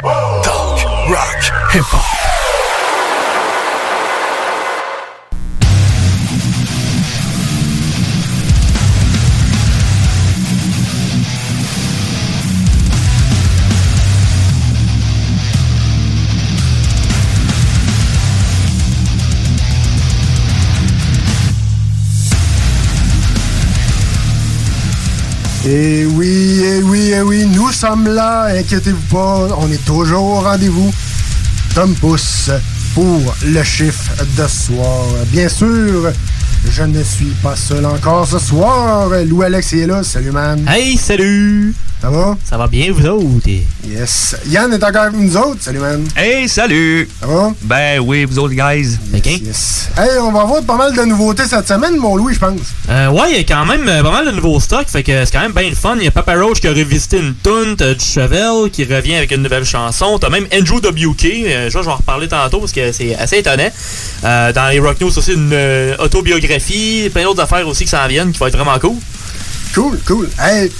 Talk, rock, hip hop. Et oui, et oui, et oui, nous sommes là, inquiétez-vous pas, on est toujours au rendez-vous. Tom Pousse pour le chiffre de soir. Bien sûr, je ne suis pas seul encore ce soir. Lou Alex est là, salut man. Hey, salut! Ça va? Ça va bien, vous autres? Yes. Yann est encore avec nous autres, salut man. Hey, salut! Ça va? Ben oui, vous autres, guys. OK? Yes. Hey, on va avoir pas mal de nouveautés cette semaine, mon Louis, je pense. Euh, ouais, il y a quand même euh, pas mal de nouveaux stocks, fait que c'est quand même bien le fun. Il y a Papa Roach qui a revisité une tune, t'as du Chevel qui revient avec une nouvelle chanson, t'as même Andrew WK, euh, je vois, je vais en reparler tantôt parce que c'est assez étonnant. Euh, dans les Rock News aussi, une euh, autobiographie, plein d'autres affaires aussi qui s'en viennent qui vont être vraiment cool. Cool, cool. Hey,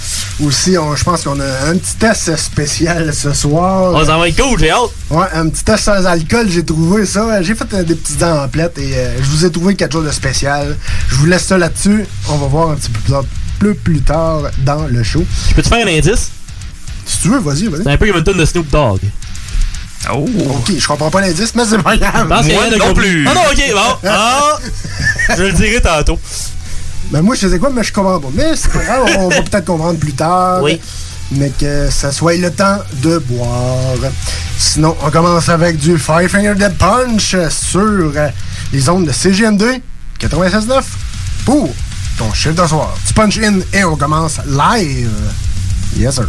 aussi, on- je pense qu'on a un petit test spécial ce soir. Oh, ça va être cool, j'ai hâte. Ouais, un petit test sans alcool, j'ai trouvé ça. J'ai fait euh, des petites emplettes et euh, je vous ai trouvé quelque chose de spécial. Je vous laisse ça là-dessus. On va voir un petit peu plus tard, plus, plus tard dans le show. Je peux te faire un indice? Si tu veux, vas-y, vas-y. C'est un peu comme une tune de Snoop Dogg. Oh! Ok, je comprends pas l'indice, mais c'est pas grave. de non plus. Ah non, ok, bon. Ah! je le dirai tantôt. Ben moi, je faisais quoi, mais je comprends pas. Mais c'est pas grave, on va peut-être comprendre plus tard. Oui. Mais que ça soit le temps de boire. Sinon, on commence avec du Five Finger Dead Punch sur euh, les ondes de CGM2 96.9 pour ton chiffre de soir. Tu punch in et on commence live. Yes, sir.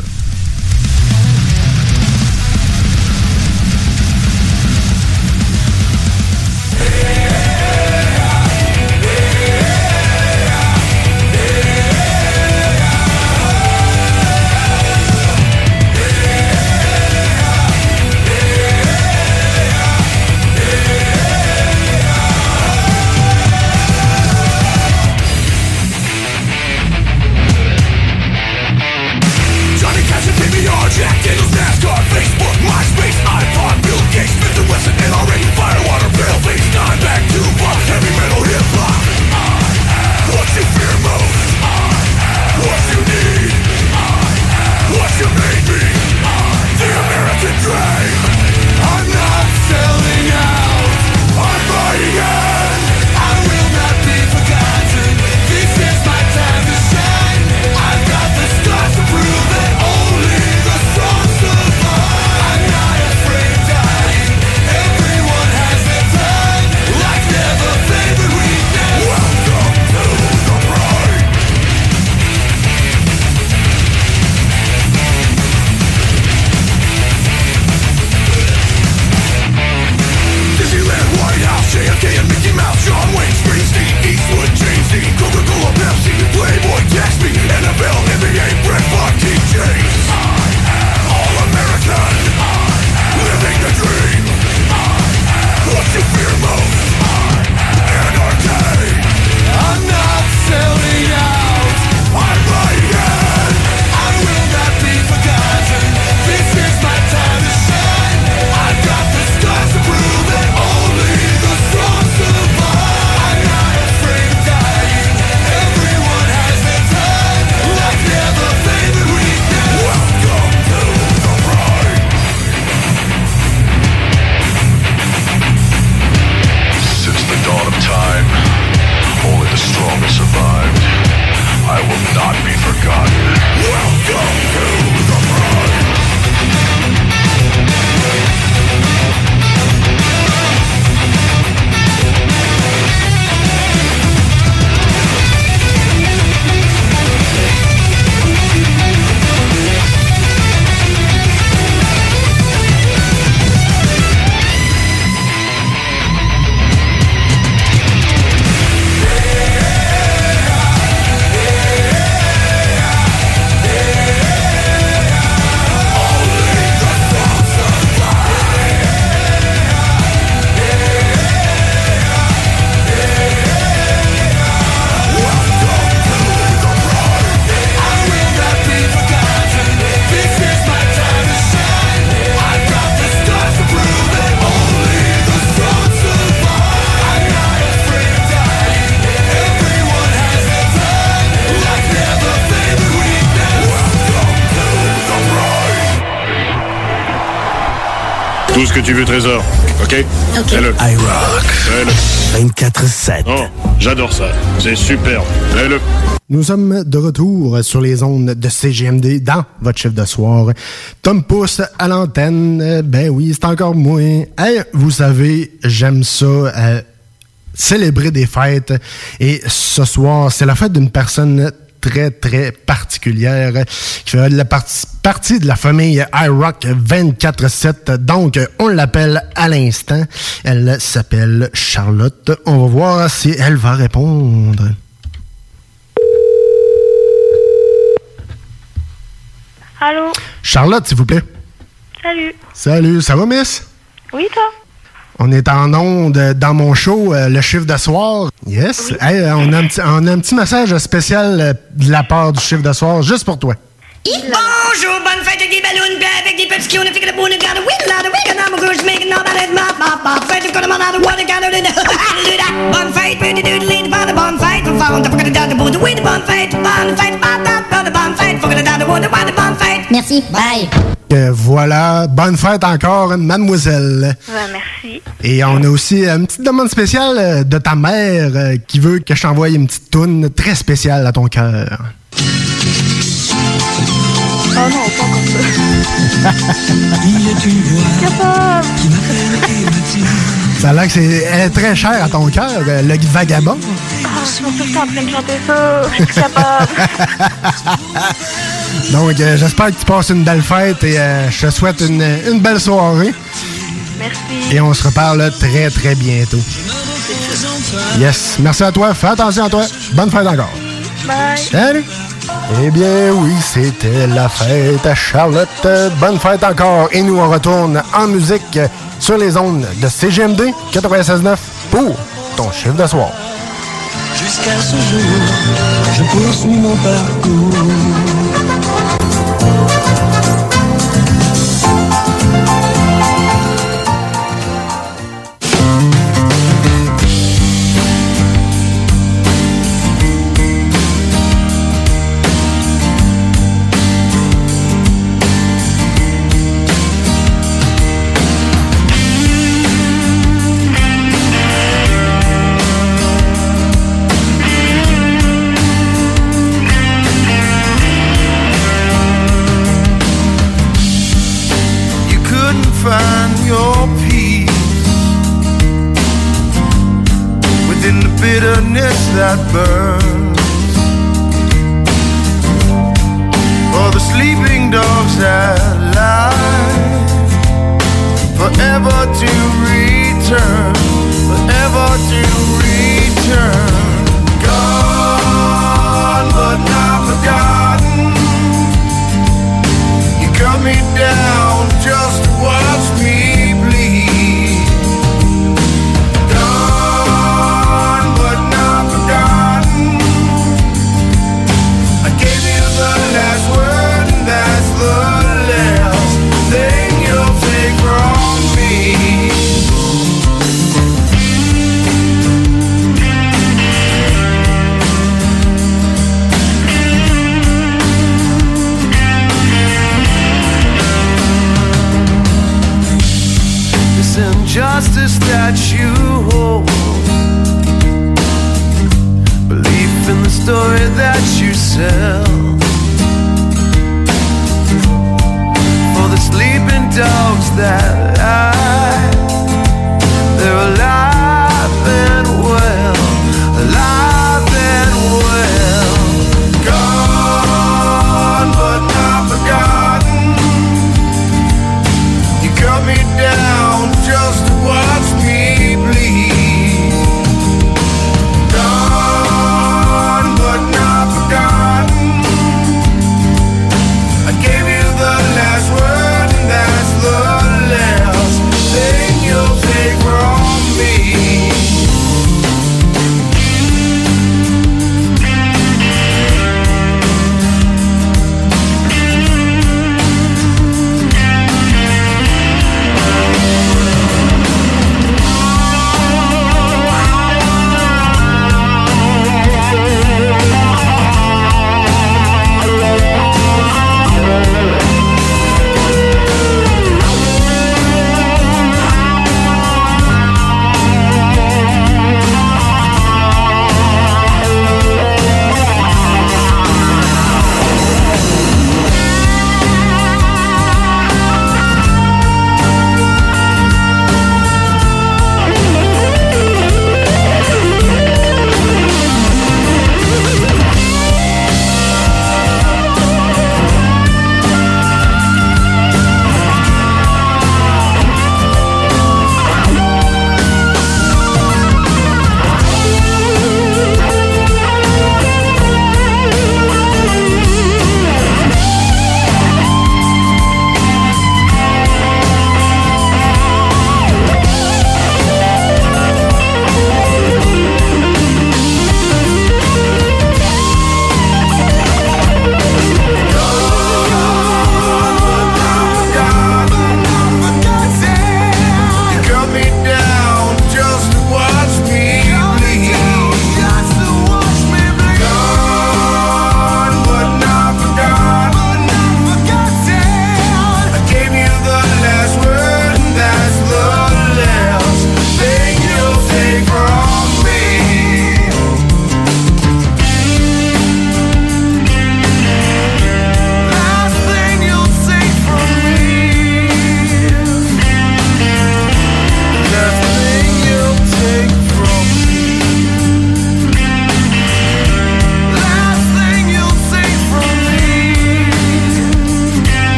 Que tu veux, Trésor. OK? OK. Fais-le. iRock. Fais-le. 24-7. Oh, j'adore ça. C'est superbe. Fais-le. Nous sommes de retour sur les ondes de CGMD dans votre chef de soir. Tom Pousse à l'antenne. Ben oui, c'est encore moi. Hey, vous savez, j'aime ça. euh, célébrer des fêtes. Et ce soir, c'est la fête d'une personne très, très particulière qui fait la partie, partie de la famille iRock 24-7. Donc, on l'appelle à l'instant. Elle s'appelle Charlotte. On va voir si elle va répondre. Allô? Charlotte, s'il vous plaît. Salut. Salut, ça va, miss? Oui, toi? On est en onde dans mon show, euh, le chiffre de soir. Yes. Hey, euh, on, a un petit, on a un petit message spécial euh, de la part du chiffre de soir, juste pour toi. Bonjour, bonne fête avec des ballons, avec des petits qui on a fait que le bon gars de de. Voilà, bonne fête encore, mademoiselle. Ouais, merci. Et on a aussi une petite demande spéciale euh, de ta mère euh, qui veut que je t'envoie une petite toune très spéciale à ton cœur. Oh non, pas comme ça. Capable. Ça a l'air que c'est elle est très chère à ton cœur, euh, le vagabond. Ah, je j'étais en train de chanter ça. Je suis capable. Donc, euh, j'espère que tu passes une belle fête et euh, je te souhaite une, une belle soirée. Merci. Et on se reparle très, très bientôt. Yes. Merci à toi. Fais attention à toi. Bonne fête encore. Bye. Salut. Eh bien, oui, c'était la fête à Charlotte. Bonne fête encore. Et nous, on retourne en musique sur les ondes de CGMD 96.9 pour ton chiffre de soir. Jusqu'à ce jour, je poursuis mon parcours.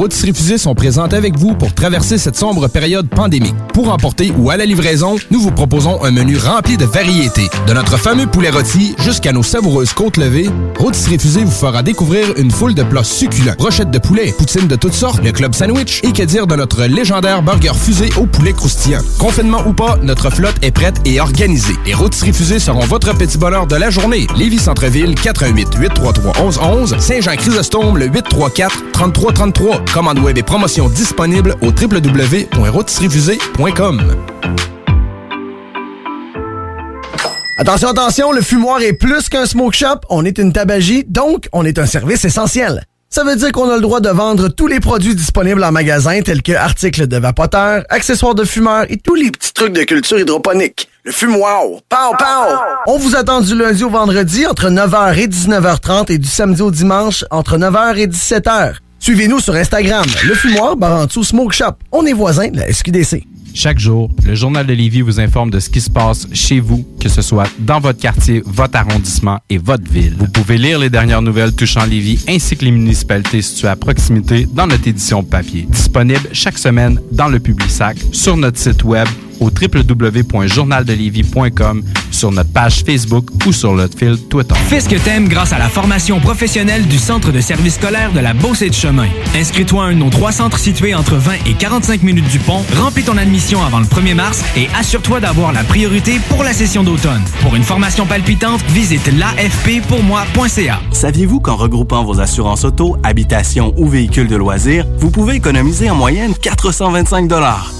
Routes fusées sont présentes avec vous pour traverser cette sombre période pandémique. Pour emporter ou à la livraison, nous vous proposons un menu rempli de variétés. De notre fameux poulet rôti jusqu'à nos savoureuses côtes levées, Rotisserie Fusée vous fera découvrir une foule de plats succulents. Brochettes de poulet, poutines de toutes sortes, le club sandwich et que dire de notre légendaire burger fusée au poulet croustillant. Confinement ou pas, notre flotte est prête et organisée. Les Rotisseries Fusées seront votre petit bonheur de la journée. Lévis Centreville, 88 833 1111 Saint-Jean-Chrysostome, le 834-3333. Commande web et promotion disponible au www.rotisseriefusée.com. Attention, attention, le fumoir est plus qu'un smoke shop. On est une tabagie, donc on est un service essentiel. Ça veut dire qu'on a le droit de vendre tous les produits disponibles en magasin, tels que articles de vapoteurs, accessoires de fumeurs et tous les petits trucs de culture hydroponique. Le fumoir. Pow, pow! On vous attend du lundi au vendredi entre 9h et 19h30 et du samedi au dimanche entre 9h et 17h. Suivez-nous sur Instagram, le fumoir Barantou Smoke Shop. On est voisins de la SQDC. Chaque jour, le Journal de Lévis vous informe de ce qui se passe chez vous, que ce soit dans votre quartier, votre arrondissement et votre ville. Vous pouvez lire les dernières nouvelles touchant Lévis ainsi que les municipalités situées à proximité dans notre édition papier. Disponible chaque semaine dans le Publisac, sur notre site web au www.journaldelévis.com, sur notre page Facebook ou sur notre fil Twitter. Fais ce que t'aimes grâce à la formation professionnelle du Centre de service scolaire de la Beauce et de Chemin. Inscris-toi à un de nos trois centres situés entre 20 et 45 minutes du pont, remplis ton admission avant le 1er mars et assure-toi d'avoir la priorité pour la session d'automne. Pour une formation palpitante, visite l'afppourmoi.ca. Saviez-vous qu'en regroupant vos assurances auto, habitation ou véhicules de loisirs, vous pouvez économiser en moyenne 425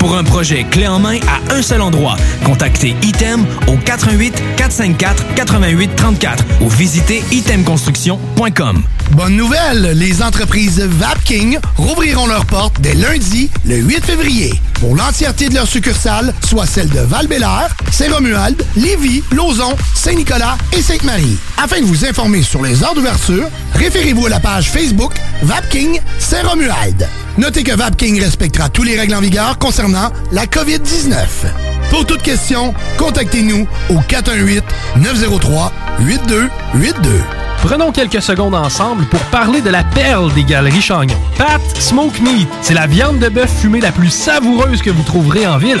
Pour un projet clé en main à un seul endroit, contactez Item au 88 454 88 34 ou visitez itemconstruction.com. Bonne nouvelle, les entreprises Vapking rouvriront leurs portes dès lundi, le 8 février, pour l'entièreté de leurs succursales, soit celles de val Saint-Romuald, Lévis, Lauson, Saint-Nicolas et Sainte-Marie. Afin de vous informer sur les heures d'ouverture, référez-vous à la page Facebook Vapking Saint-Romuald. Notez que Vapking respectera tous les règles en vigueur concernant la COVID-19. Pour toute question, contactez-nous au 418-903-8282. Prenons quelques secondes ensemble pour parler de la perle des galeries Chagnon. Pat Smoke Meat, c'est la viande de bœuf fumée la plus savoureuse que vous trouverez en ville.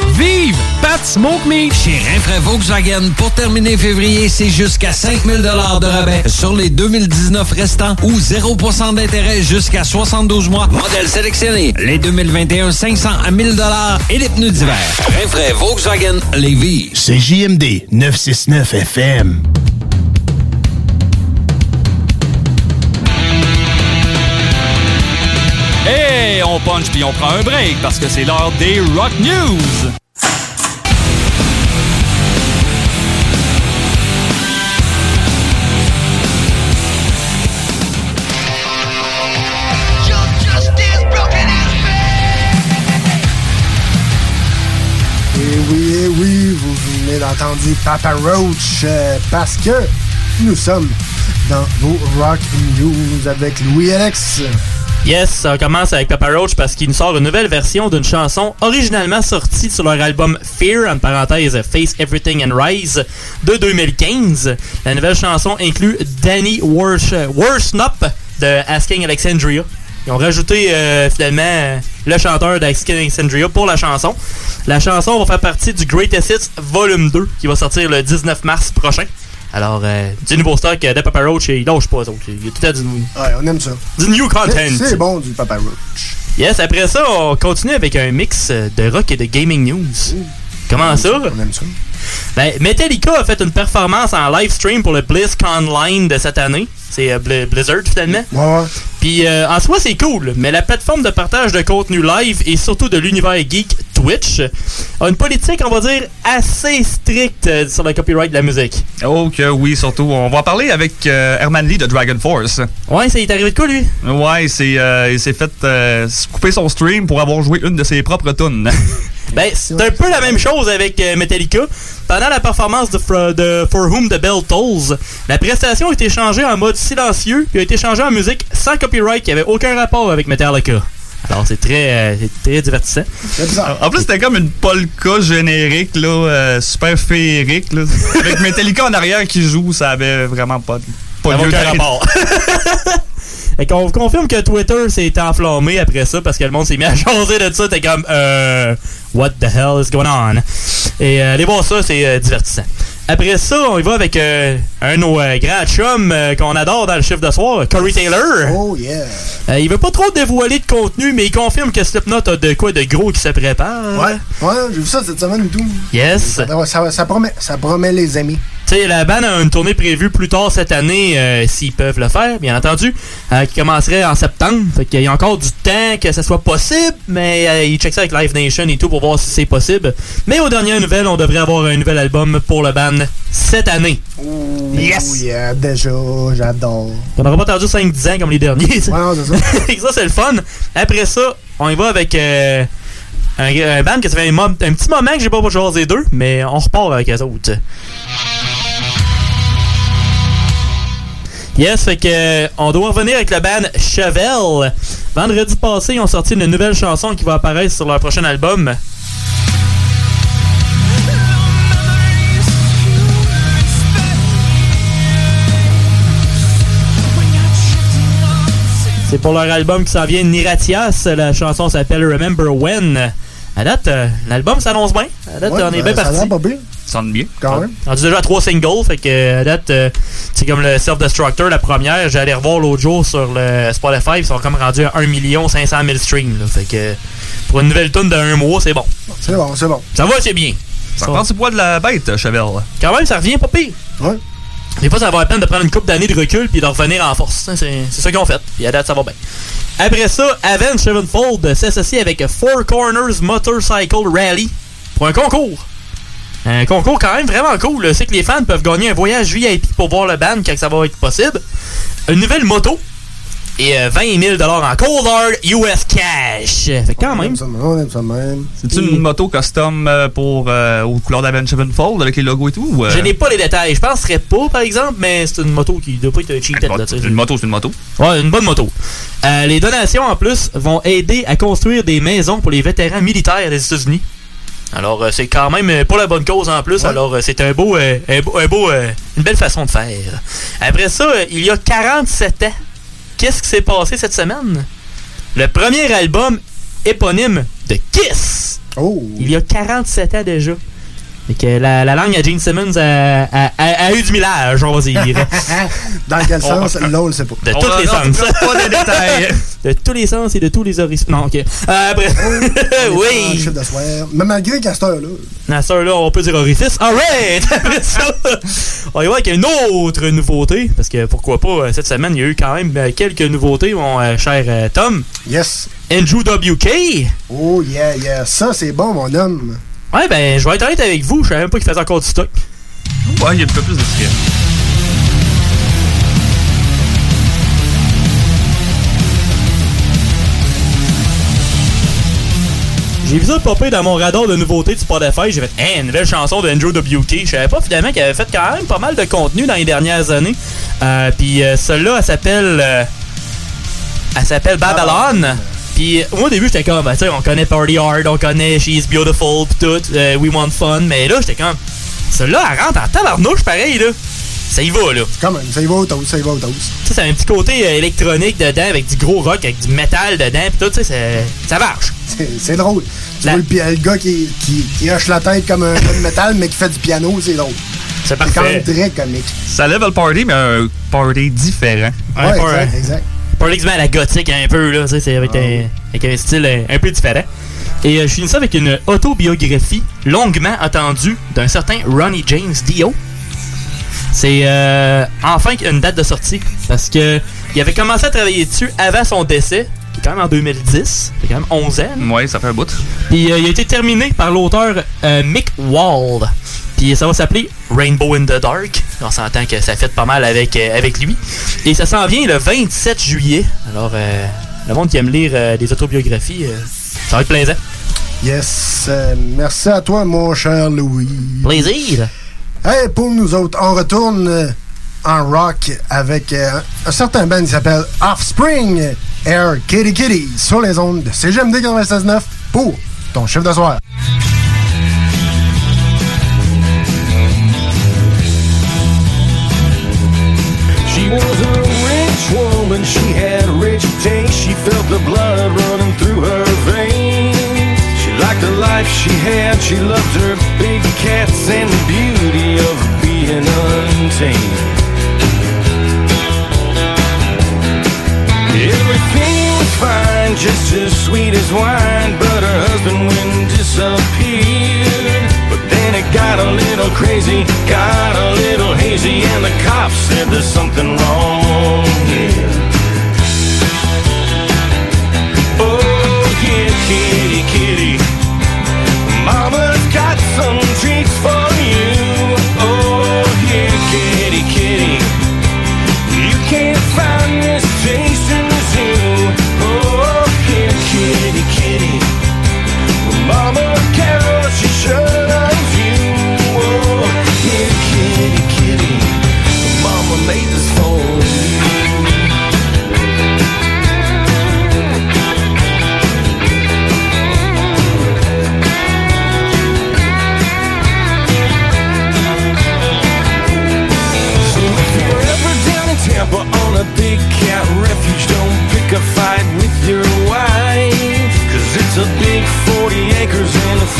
Vive Pat Smoke Meat! Chez Rinfraie Volkswagen, pour terminer février, c'est jusqu'à 5000 de rabais sur les 2019 restants ou 0% d'intérêt jusqu'à 72 mois. Modèle sélectionné. Les 2021 500 à 1000 et les pneus d'hiver. Rinfraie Volkswagen Lévis. C'est JMD 969 FM. Hey, on punch puis on prend un break parce que c'est l'heure des Rock News. D'entendre Papa Roach euh, parce que nous sommes dans vos Rock News avec Louis-Alex. Yes, ça commence avec Papa Roach parce qu'il nous sort une nouvelle version d'une chanson originalement sortie sur leur album Fear, en parenthèse Face Everything and Rise, de 2015. La nouvelle chanson inclut Danny Worsnop de Asking Alexandria. Ils ont rajouté euh, finalement le chanteur d'Asking Alexandria pour la chanson. La chanson va faire partie du Greatest Hits Volume 2 qui va sortir le 19 mars prochain. Alors, euh, du nouveau stock euh, de Papa Roach, il lâche pas, autres. Il y a tout à du, Ouais, on aime ça. du new content. C'est c'est bon, du Papa Roach. Yes, après ça, on continue avec un mix euh, de rock et de gaming news. Comment ça? On aime ça. Ben, Metallica a fait une performance en live stream pour le BlizzCon Line de cette année. C'est euh, Bli- Blizzard finalement. Ouais, ouais. Puis euh, en soi, c'est cool, mais la plateforme de partage de contenu live et surtout de l'univers geek Twitch a une politique, on va dire, assez stricte euh, sur le copyright de la musique. Oh que oui, surtout. On va en parler avec euh, Herman Lee de Dragon Force. Ouais, ça est arrivé de quoi, lui? Ouais, c'est, euh, il s'est fait euh, couper son stream pour avoir joué une de ses propres tunes. Ben, c'est un peu la même chose avec euh, Metallica. Pendant la performance de, Fro- de For Whom the Bell Tolls, la prestation a été changée en mode silencieux puis a été changée en musique sans copyright qui avait aucun rapport avec Metallica. Alors, c'est très, euh, c'est très divertissant. En plus, c'était comme une polka générique, là, euh, super féerique. Là. Avec Metallica en arrière qui joue, ça avait vraiment pas, pas d'arrêter. rapport. Et qu'on vous confirme que Twitter s'est enflammé après ça parce que le monde s'est mis à jaser de ça. T'es comme, euh, what the hell is going on? Et euh, allez voir ça, c'est euh, divertissant. Après ça, on y va avec euh, un de nos euh, grands chums euh, qu'on adore dans le chiffre de soir, Corey Taylor. Oh yeah. Il veut pas trop dévoiler de contenu, mais il confirme que Slipknot a de quoi de gros qui se prépare. Ouais, ouais, j'ai vu ça cette semaine et tout. Yes. Ça, ça, ça promet, ça promet les amis. Tu sais, la band a une tournée prévue plus tard cette année, euh, s'ils peuvent le faire, bien entendu, euh, qui commencerait en septembre. Fait qu'il y a encore du temps que ça soit possible, mais euh, ils checkent ça avec Live Nation et tout pour voir si c'est possible. Mais aux dernières nouvelles, on devrait avoir un nouvel album pour le band cette année. Yes! Oh yeah, déjà, j'adore. On n'aura pas attendu 5-10 ans comme les derniers. ça. Ouais, non, c'est ça. ça, c'est le fun. Après ça, on y va avec euh, un, un band que ça fait un, un petit moment que j'ai pas joué les deux, mais on repart avec les autres. Yes, fait que on doit revenir avec le band Chevel. Vendredi passé, ils ont sorti une nouvelle chanson qui va apparaître sur leur prochain album. C'est pour leur album qui s'en vient Niratias. La chanson s'appelle Remember When. À date, euh, l'album s'annonce bien. À date, Ouais, on est ben, bien ça parti. l'air pas pire. Ça sonne bien. Quand même. On a déjà à trois singles, fait que à date, euh, c'est comme le Self-Destructor, la première. J'allais revoir l'autre jour sur le Spotify, ils sont comme rendus à 1 500 000 streams. là. fait que pour une nouvelle tune d'un mois, c'est bon. C'est bon, c'est bon. Ça va, c'est bien. Ça prend du poids de la bête, Chevel. Quand même, ça revient pas pire. Ouais. Des fois, ça va la peine de prendre une couple d'années de recul puis de revenir en force. C'est ça qu'ils ont fait. Puis à date, ça va bien. Après ça, Avenged Sevenfold s'associe avec Four Corners Motorcycle Rally pour un concours. Un concours quand même vraiment cool. C'est que les fans peuvent gagner un voyage VIP pour voir le band quand ça va être possible. Une nouvelle moto. Et euh, 20 000 en Cold Hard US Cash. Fait quand même. On aime ça de même. C'est une moto custom euh, pour euh, aux couleurs d'Avenged Sevenfold avec les logos et tout? ou, euh? Je n'ai pas les détails. Je penserais pas, par exemple, mais c'est une moto qui doit pas être cheated. Une moto, c'est une moto. Ouais, une bonne moto. Euh, les donations, en plus, vont aider à construire des maisons pour les vétérans militaires des États-Unis. Alors, euh, c'est quand même euh, pour la bonne cause en plus. Alors, euh, c'est un beau, euh, un beau, un beau, euh, une belle façon de faire. Après ça, euh, il y a 47 ans, qu'est-ce qui s'est passé cette semaine? Le premier album éponyme de Kiss. Oh. Il y a 47 ans déjà. Et que la, la langue à Gene Simmons a, a- a- a eu du millage, on va dire. Dans quel sens? Là, on le sait pas. De On tous va- les non, sens. pas de détails. de tous les sens et de tous les horizons. Non, ok. Euh, après. Oui. chiffre de soir. Mais malgré qu'à cette heure-là, À là on peut dire orifice. Alright! Après ça, on y va avec une autre nouveauté. Parce que pourquoi pas, euh, cette semaine, il y a eu quand même euh, quelques nouveautés, mon euh, cher euh, Tom. Yes. Andrew WK. Oh yeah, yeah. Ça, c'est bon, mon homme. Ouais, ben, je vais être honnête avec vous, je savais même pas qu'il faisait encore du stock. Ouais, il y a un peu plus de skills. J'ai vu ça popper dans mon radar de nouveautés du Spotify. J'ai fait, hein, une nouvelle chanson d'Andrew WK. Je savais pas finalement qu'il avait fait quand même pas mal de contenu dans les dernières années. Euh, Puis euh, celle-là, elle s'appelle. euh, elle s'appelle Babylon. Puis moi au début j'étais comme, ben, tu sais, on connaît Party Hard, on connaît She's Beautiful, pis tout, euh, We Want Fun. Mais là, j'étais comme, celle-là, elle rentre en tabarnouche pareil, là. Ça y va, là. Même, ça y va au toast, ça y va au toast. Tu sais, ça a un petit côté euh, électronique dedans, avec du gros rock, avec du métal dedans, pis tout, tu sais, ça- ça marche. C'est- drôle. Tu vois le, gars qui, qui, qui hoche la tête comme un gars de métal, mais qui fait du piano, c'est drôle. C'est quand même très comique. Ça lève le party, mais un party différent. Ouais, exact, met à la gothique un peu, là, tu sais, c'est avec, un, avec un style euh, un peu différent. Et euh, je finis ça avec une autobiographie longuement attendue d'un certain Ronnie James Dio. C'est euh, enfin une date de sortie parce que il avait commencé à travailler dessus avant son décès, qui est quand même en 2010, c'est quand même 11 ans. Ouais, ça fait un bout. Puis euh, il a été terminé par l'auteur euh, Mick Wald. Puis ça va s'appeler Rainbow in the Dark. On s'entend que ça fait pas mal avec, euh, avec lui. Et ça s'en vient le 27 juillet. Alors, euh, le monde qui aime lire euh, des autobiographies, ça va être plaisant. Yes. merci à toi, mon cher Louis. Plaisir. Hey, pour nous autres, on retourne en rock avec un certain band qui s'appelle Offspring Air Kitty Kitty sur les ondes de CGMD 96.9 pour ton chiffre de soir. She had a rich taste. She felt the blood running through her veins. She liked the life she had, she loved her big cats and the beauty of being untamed. Everything was fine, just as sweet as wine, but her husband went disappeared. But then it got a little crazy, got a little hazy, and the cops said there's something wrong here. Some treats for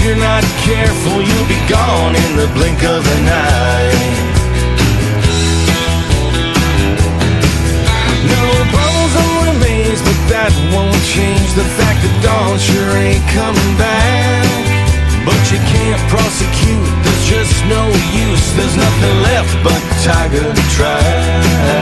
you're not careful, you'll be gone in the blink of an eye. No bones or remains, but that won't change the fact that Dawn sure ain't coming back. But you can't prosecute, there's just no use. There's nothing left but Tiger to try.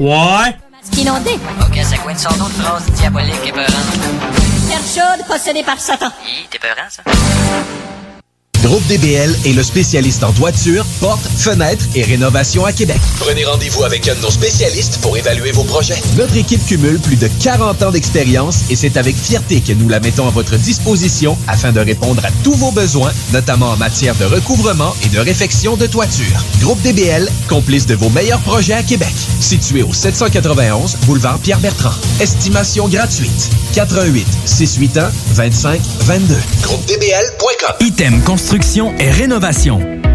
Ouais. Inondé. Ok, c'est quoi une sorte d'autre phrase diabolique et peurante? Terre chaude possédée par Satan. Hi, t'es peurant, ça? Groupe DBL est le spécialiste en toiture, portes, fenêtres et rénovation à Québec. Prenez rendez-vous avec un de nos spécialistes pour évaluer vos projets. Notre équipe cumule plus de 40 ans d'expérience et c'est avec fierté que nous la mettons à votre disposition afin de répondre à tous vos besoins, notamment en matière de recouvrement et de réfection de toiture. Groupe DBL, complice de vos meilleurs projets à Québec. Situé au 791 boulevard Pierre-Bertrand. Estimation gratuite. 88 681 25 22. GroupeDBL.com. Item Construction et Rénovation.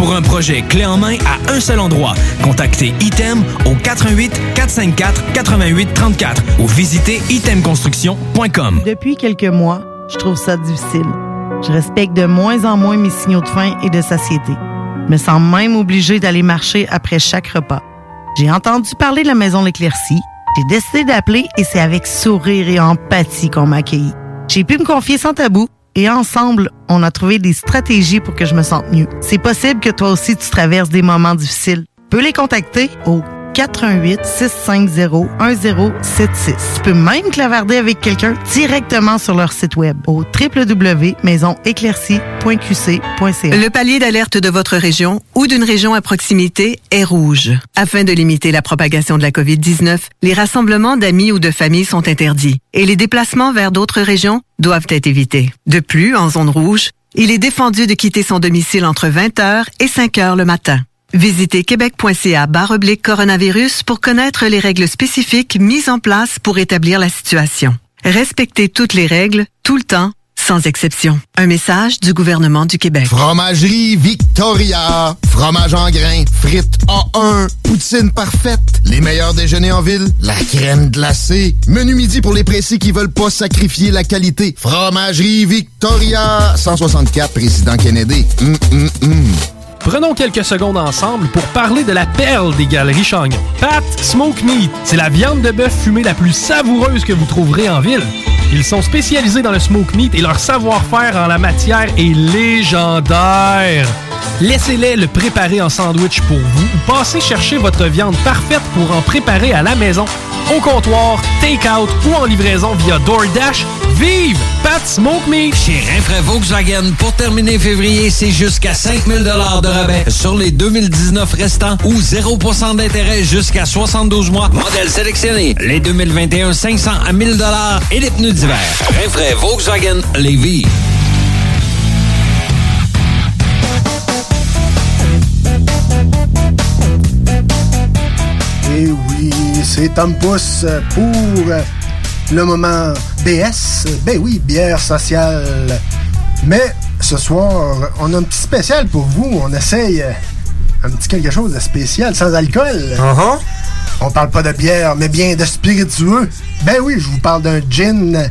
Pour un projet clé en main à un seul endroit, contactez Item au 88 454 88 34 ou visitez itemconstruction.com. Depuis quelques mois, je trouve ça difficile. Je respecte de moins en moins mes signaux de faim et de satiété. Je me sens même obligée d'aller marcher après chaque repas. J'ai entendu parler de la maison L'Éclaircie. J'ai décidé d'appeler et c'est avec sourire et empathie qu'on m'a accueilli. J'ai pu me confier sans tabou et ensemble, on a trouvé des stratégies pour que je me sente mieux. C'est possible que toi aussi tu traverses des moments difficiles. Peux les contacter au 418 650 1076. Tu peux même clavarder avec quelqu'un directement sur leur site web au www.maisonéclaircie.qc.ca. Le palier d'alerte de votre région ou d'une région à proximité est rouge. Afin de limiter la propagation de la COVID-19, les rassemblements d'amis ou de familles sont interdits et les déplacements vers d'autres régions doivent être évités. De plus, en zone rouge, il est défendu de quitter son domicile entre 20h et 5h le matin. Visitez québec.ca oblique coronavirus pour connaître les règles spécifiques mises en place pour établir la situation. Respectez toutes les règles, tout le temps, sans exception. Un message du gouvernement du Québec. Fromagerie Victoria. Fromage en grains. Frites A1. Poutine parfaite. Les meilleurs déjeuners en ville. La crème glacée. Menu midi pour les pressés qui veulent pas sacrifier la qualité. Fromagerie Victoria. 164 Président Kennedy. Hum, hum, hum. Prenons quelques secondes ensemble pour parler de la perle des galeries Chagnon. Pat Smoke Meat, c'est la viande de bœuf fumée la plus savoureuse que vous trouverez en ville. Ils sont spécialisés dans le smoke meat et leur savoir-faire en la matière est légendaire. Laissez-les le préparer en sandwich pour vous ou passez chercher votre viande parfaite pour en préparer à la maison, au comptoir, take-out ou en livraison via DoorDash. Vive Pat Smoke Meat! Chez Rinfraie Volkswagen, pour terminer février, c'est jusqu'à 5000 de rabais sur les 2019 restants ou 0% d'intérêt jusqu'à 72 mois. Modèle sélectionné. Les 2021 500 à 1000 et les pneus d'hiver. Rinfraie Volkswagen Lévis. Et oui, c'est Tom Pousse pour le moment BS. Ben oui, bière sociale. Mais ce soir, on a un petit spécial pour vous. On essaye un petit quelque chose de spécial, sans alcool. On parle pas de bière, mais bien de spiritueux. Ben oui, je vous parle d'un gin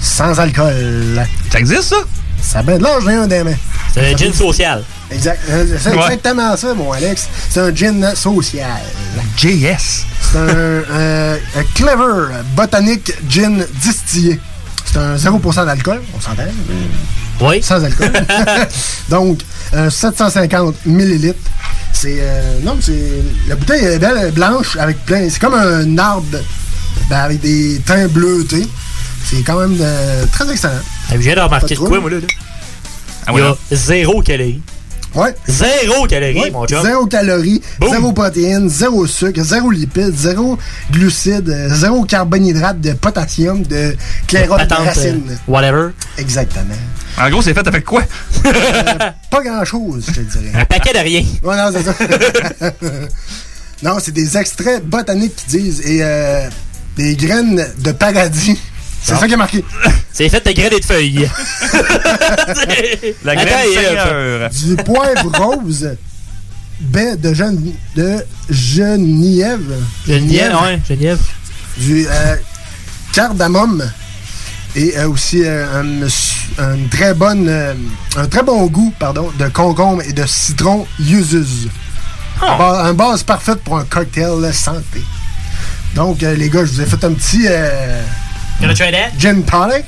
sans alcool. Ça existe, ça? Ça ben de l'âge, j'ai un des mains. C'est un gin social. Exact. euh, C'est Ouais. exactement ça, mon Alex. C'est un gin social. JS. C'est un, euh, un clever botanique gin distillé. C'est un 0% d'alcool, on s'entend? Oui. Sans alcool. Donc, euh, 750 millilitres. C'est. euh, non, c'est. La bouteille est belle, blanche, avec plein. C'est comme un arbre ben, avec des teints bleutés. C'est quand même euh, très excellent. Je viens de remarquer de Pas quoi, moi, là? là? Ah Il y a zéro calorie. Ouais. Zéro calorie, Ouais, mon chum. Zéro calories, zéro protéines, zéro sucre, zéro lipides, zéro glucides, euh, zéro carbohydrate de potassium, de clairol de Patente, racine. euh, whatever. Exactement. En gros, c'est fait avec quoi? Pas grand chose, je te dirais. Un paquet de rien. Ouais, non, c'est ça. non, c'est des extraits botaniques qui disent et euh, des graines de paradis. C'est ça qui est marqué. C'est fait de graines et de feuilles. La graine. Du poivre rose, baie de, Gen- de Genièvre. Ouais, Geneviève. Du euh, cardamome. Et euh, aussi euh, un, un très bonne, euh, un très bon goût pardon, de concombre et de citron yuzus. Un, ba- un base parfaite pour un cocktail euh, santé. Donc, euh, les gars, je vous ai fait un petit euh, Gonna try that? gin tonic.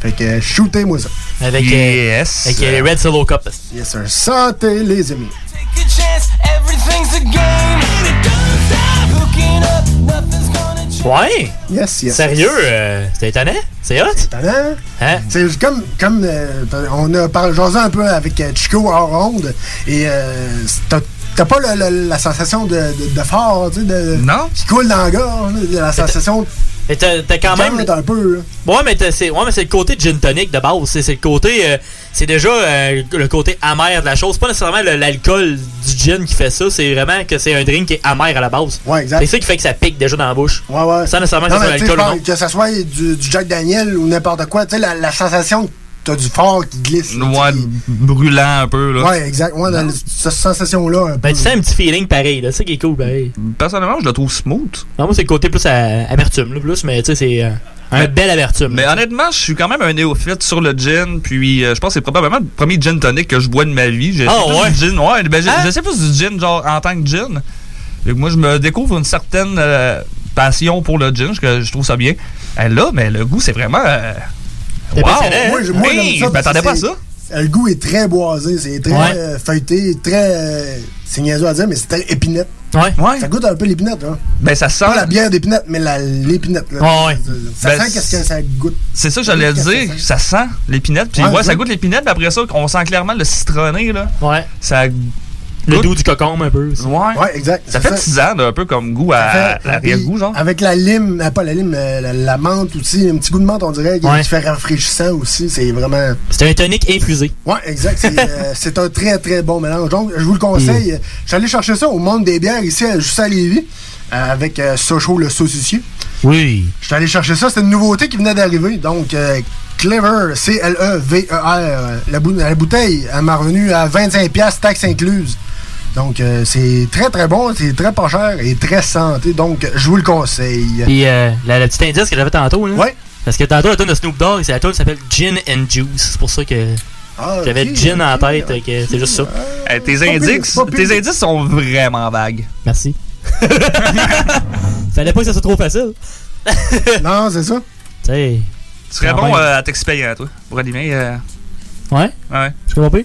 Fait que euh, shootez-moi ça. Avec, euh, avec euh, les Red Solo Cup. Yes, sir. Santé, les amis. Take a chance, everything's a game. And it don't stop hooking up, nothing's gonna change. Ouais? Yes, yes. Sérieux? euh, C'était étonnant? C'est hot? C'est étonnant. Hein? C'est comme, comme euh, on a parlé un peu avec Chico hors ronde et euh, t'as t'as pas le- le- la sensation de, de, de fort, tu sais, de, non. qui coule dans la gorge, la sensation Mais t'as t'as quand même. calme un peu. là. Ouais, mais t'as- c'est ouais, mais c'est le côté gin tonic de base. C'est c'est le côté. euh, c'est déjà euh, le côté amer de la chose. C'est pas nécessairement le- l'alcool du gin qui fait ça. C'est vraiment que c'est un drink qui est amer à la base. Ouais, exact. C'est ça qui fait que ça pique déjà dans la bouche. Ouais, ouais. Sans nécessairement Non, que ça soit l'alcool ou non. que ça soit du, du Jack Daniel ou n'importe quoi, tu sais, la, la sensation t'as du fort qui glisse. Ouais, brûlant un peu, là. Ouais, exact. Ouais, dans le- cette sensation-là. un peu. Ben, tu sens un petit feeling pareil. là. C'est ça qui est cool, pareil. Personnellement, je le trouve smooth. Non, moi, c'est le côté plus à- amertume, là, plus, mais tu sais, c'est euh, un bel amertume. Mais honnêtement, je suis quand même un néophyte sur le gin, puis euh, je pense que c'est probablement le premier gin tonic que je bois de ma vie. J'ai Ah, c'est plus ouais? du gin, ouais, ben, Hein? je sais plus du gin, genre en tant que gin. Et moi, je me découvre une certaine euh, passion pour le gin, que je trouve ça bien. Euh, là, mais le goût, c'est vraiment. Wow! hein? Moi, je- moi, Hey, j'aime ça je parce m'attendais pas à ça. Le goût est très boisé, c'est très Ouais. euh, feuilleté, très. euh, c'est niaiseux à dire, mais c'est très épinette. Ouais. Ouais. Ça goûte un peu l'épinette, là. Ben, ça sent. Pas la bière d'épinette, mais l'épinette. là. Ouais, ouais. Ça Ben, sent qu'est-ce que ça goûte. C'est ça que j'allais dire. ça Ça sent l'épinette. Puis Ouais, ouais, ça goûte l'épinette, puis après ça, on sent clairement le citronné, là. Ouais. Ça Le doux du cocombe, un peu. aussi. Ouais. Ouais, exact. Ça fait tisane, un peu comme goût à Ça l'arrière-goût, genre. Avec la lime, euh, pas la lime, euh, la, la menthe aussi, un petit goût de menthe, on dirait, qui, Ouais. fait rafraîchissant aussi. C'est vraiment. C'est un tonic infusé. Ouais, exact. C'est euh, un très, très bon mélange. Donc, je vous le conseille. Je suis allé chercher ça au Monde des bières ici, à- juste à Lévis, euh, avec euh, Socho le saucissier. Oui. Je suis allé chercher ça. C'était une nouveauté qui venait d'arriver. Donc, euh, Clever, C-L-E-V-E-R. La, bou- la bouteille, elle m'a revenu à 25$, taxes incluses. Donc, euh, c'est très, très bon. C'est très pas cher et très santé. Donc, je vous le conseille. Puis euh, la, la petite indice que j'avais tantôt, là. Ouais. Parce que tantôt, la tune de Snoop Dogg, c'est la tune qui s'appelle Gin and Juice. C'est pour ça que Ah, j'avais gin en tête. fait que C'est juste ça. Eh, tes, indices, tes indices sont vraiment vagues. Merci. Fallait pas que ça soit trop facile. non, c'est ça. Tu sais. Tu serais bon euh, à t'expérimenter, toi, pour animer. euh, Ouais? Ouais. Tu comprends? Euh,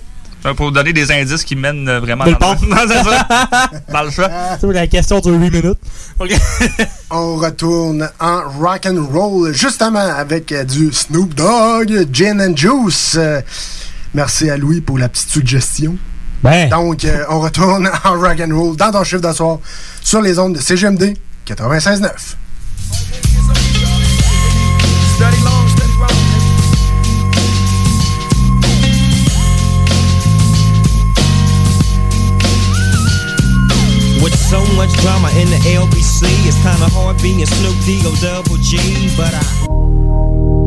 Pour donner des indices qui mènent euh, vraiment Dans le dans pont. Non, c'est ça. Dans le choix. C'est la question dure 8 minutes. On retourne en rock and roll justement avec euh, du Snoop Dogg, Gin and Juice. Euh, merci à Louis pour la petite suggestion. Ben. Donc, euh, on retourne en rock and roll dans ton chiffre d'asseoir sur les ondes de CGMD 96.9. much drama in the LBC, it's kinda hard being Snoop D-O double G, but I.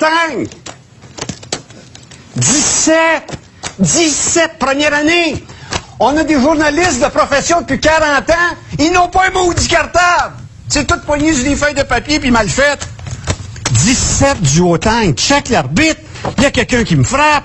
du Hautang! 17! 17 première année! On a des journalistes de profession depuis 40 ans, ils n'ont pas un maudit cartable! C'est tout poigné sur des feuilles de papier puis mal fait. 17 du Hautang, check l'arbitre, il y a quelqu'un qui me frappe.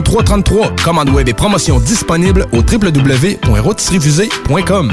3333. Commande web et promotion disponible au www.rotisseriefusée.com.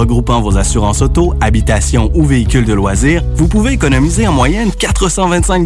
regroupant vos assurances auto, habitation ou véhicules de loisirs, vous pouvez économiser en moyenne 425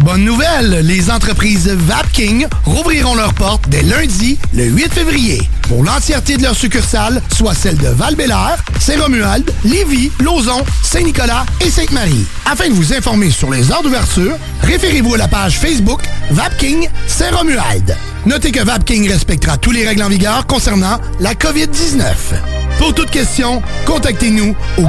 Bonne nouvelle, les entreprises Vapking rouvriront leurs portes dès lundi, le 8 février, pour l'entièreté de leurs succursales, soit celles de val Saint-Romuald, Lévis, Lauson, Saint-Nicolas et Sainte-Marie. Afin de vous informer sur les heures d'ouverture, référez-vous à la page Facebook Vapking Saint-Romuald. Notez que Vapking respectera tous les règles en vigueur concernant la COVID-19. Pour toute question, contactez-nous au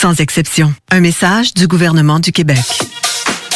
sans exception. Un message du gouvernement du Québec.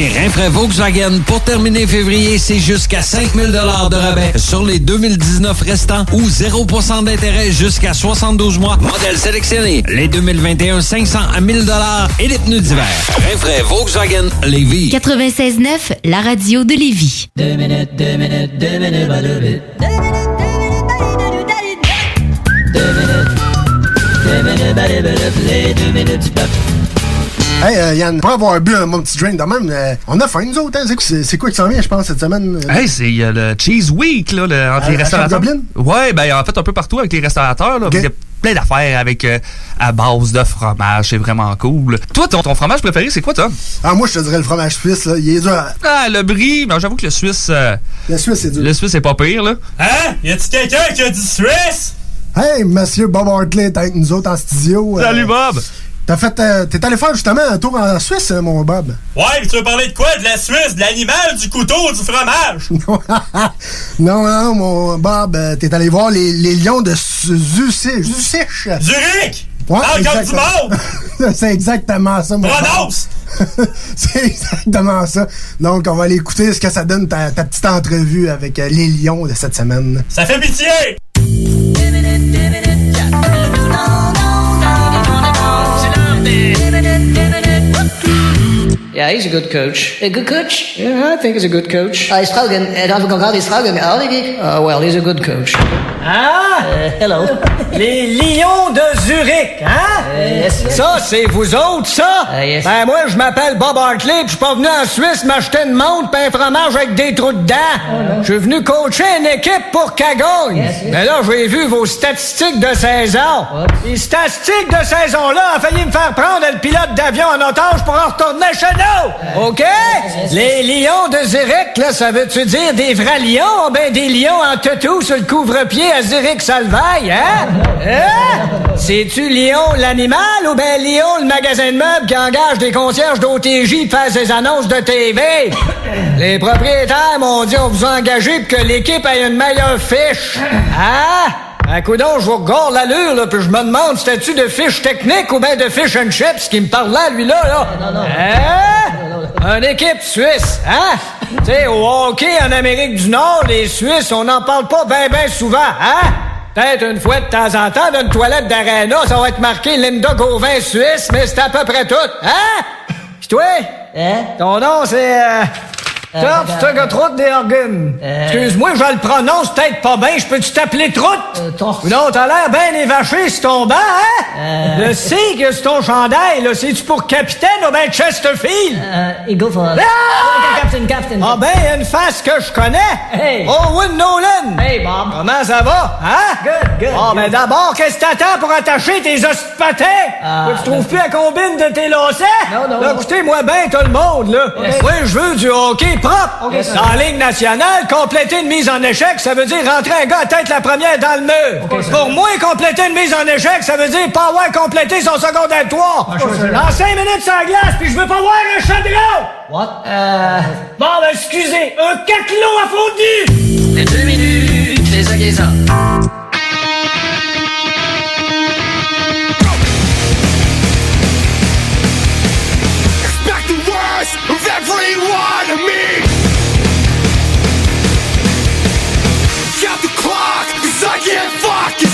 Chez Rinfraie Volkswagen, pour terminer février, c'est jusqu'à 5000 de rabais sur les 2019 restants ou 0% d'intérêt jusqu'à 72 mois. Modèle sélectionné. Les 2021, 500 à 1000 et les pneus d'hiver. Rinfraie Volkswagen Lévis. 96.9, la radio de Lévis. Deux minutes, deux minutes, deux minutes, pas deux minutes. Deux minutes, deux minutes, pas deux minutes, les deux minutes du peuple. Hey, euh, Yann, pour avoir bu un mon petit drink de même, euh, on a faim, nous autres. Hein? C'est quoi- qui s'en vient, je pense, cette semaine? euh? Hey, c'est il y a le Cheese Week là, le- entre À- les restaurateurs. Dublin? Ouais, ben en fait un peu partout avec les restaurateurs. là. Il y a plein d'affaires avec euh, à base de fromage, c'est vraiment cool. Toi, ton, ton fromage préféré, c'est quoi, Tom? Ah, moi, je te dirais le fromage suisse, là. Il est dur. à- Ah, le brie, mais j'avoue que le Suisse. euh, Le Suisse, c'est dur. Le Suisse, c'est pas pire, là. Hein? Y a-tu quelqu'un qui a dit Suisse? Hey, monsieur Bob Hartley est avec nous autres en studio. euh, Salut, Bob! T'as fait. euh, T'es allé faire justement un tour en Suisse, mon Bob. Ouais, mais tu veux parler de quoi? De la Suisse, de l'animal, du couteau, du fromage? Non, non, mon Bob, euh, t'es allé voir les, les lions de Zurich. Zurich! Zurich! Ouais, Ah, comme du exactement. C'est exactement ça, mon Bob. Prononce! C'est exactement ça. Donc, on va aller écouter ce que ça donne ta, ta petite entrevue avec euh, les lions de cette semaine. Ça fait pitié! Yeah, he's a good coach. A good coach? Yeah, I think he's a good coach. Uh, is Straugen, uh, is Straugen out of it? Uh, well, he's a good coach. Ah! hello. Les Lions de Zurich, hein? yes. Ça, c'est vous autres, ça? Uh, yes. Ben, moi, je m'appelle Bob Hartley, pis je suis pas venu en Suisse m'acheter une montre pis un fromage avec des trous dedans. Je suis venu coacher une équipe pour qu'elle gagne. Yes, yes. Mais là, j'ai vu vos statistiques de saison. Les statistiques de saison-là ont failli me faire prendre le pilote d'avion en otage pour en retourner chez nous. OK? Les lions de Zurich, là, ça veut-tu dire des vrais lions? ou Ben, des lions en toutou sur le couvre-pied à Zurich Salvaille, hein? Hein? C'est-tu Lion l'animal ou ben Lion le magasin de meubles qui engage des concierges d'OTJ pour faire ses annonces de TV? Les propriétaires m'ont dit on vous a engagé pour que l'équipe ait une meilleure fiche. Hein? Un coup je vous regarde l'allure, là, puis je me demande, c'était-tu de fiches techniques ou ben de fish and chips qui me parlait, lui, là, là? Hein? Une équipe suisse, hein? tu sais, au hockey en Amérique du Nord, les Suisses, on n'en parle pas ben ben souvent, hein? Peut-être une fois de temps en temps, dans une toilette d'arena, ça va être marqué Linda Gauvin Suisse, mais c'est à peu près tout, hein? Pis toi? Ton nom, c'est... Euh... Top, c'est un Trout des Organes. Excuse-moi, je le prononce peut-être pas bien. Je peux-tu t'appeler Trout? non, t'as l'air bien évaché sur ton banc, hein? Le C que c'est ton chandail, là, c'est-tu pour capitaine ou ben Chesterfield? Eagle for... Ah! Captain, Captain. Ah ben, il y a une face que je connais. Hey. Owen Nolan. Hey, Bob. Comment ça va? Hein? Good, good, Ah, ben d'abord, qu'est-ce que t'attends pour attacher tes os de patin? Ah, tu trouves plus la combine de tes lacets? Non, non, Là, non. écoutez-moi bien, tout le monde, là. Oui, je veux du hockey propre. Ok, ça dans la Ligue nationale, compléter une mise en échec, ça veut dire rentrer un gars à tête la première dans le mur. Pour moi, compléter une mise en échec, ça veut dire pas avoir complété son secondaire 3. Dans cinq minutes sur la glace, puis je veux pas voir un chaudron! What? Euh... Bon, ben, excusez, un caclot à fondu! Les deux minutes, c'est ça I can't fucking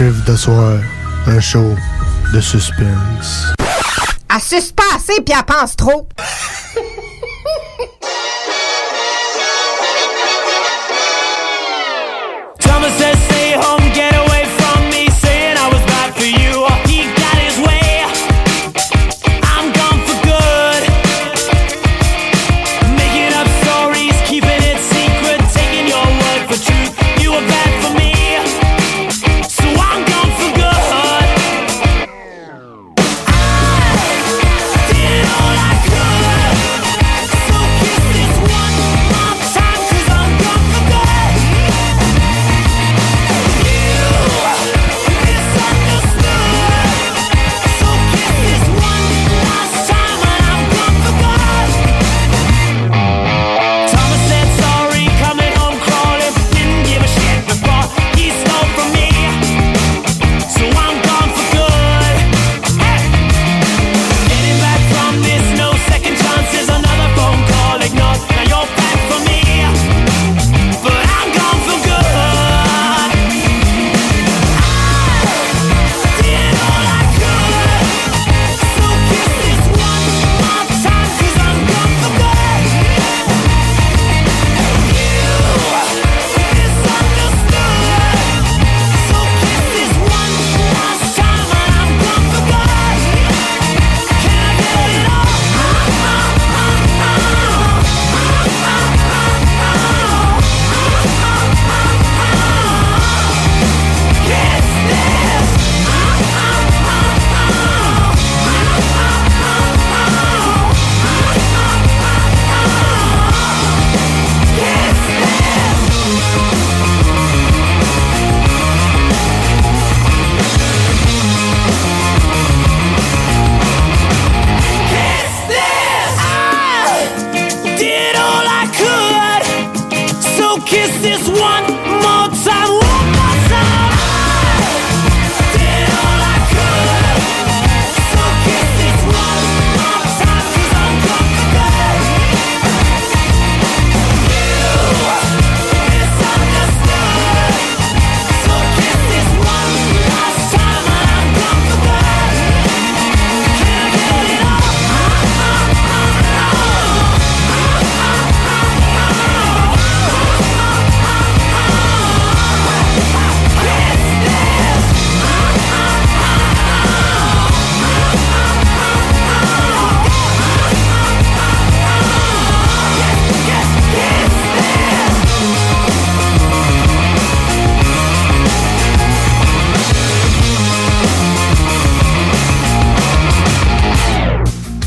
chiffre de soir. Un show de suspense. Pas assez puis elle pense trop.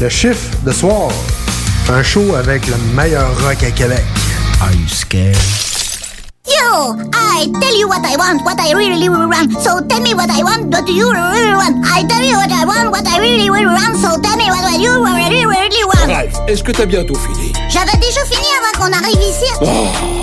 Le chiffre de soir. Un show avec le meilleur rock à Québec. Are you scared? Yo, I tell you what I want, what I really, really want. So tell me what I want, what you really want. I tell you what I want, what I really, really want. So tell me what you really, really want. Ralph, est-ce que t'as bientôt fini? J'avais déjà fini avant qu'on arrive ici.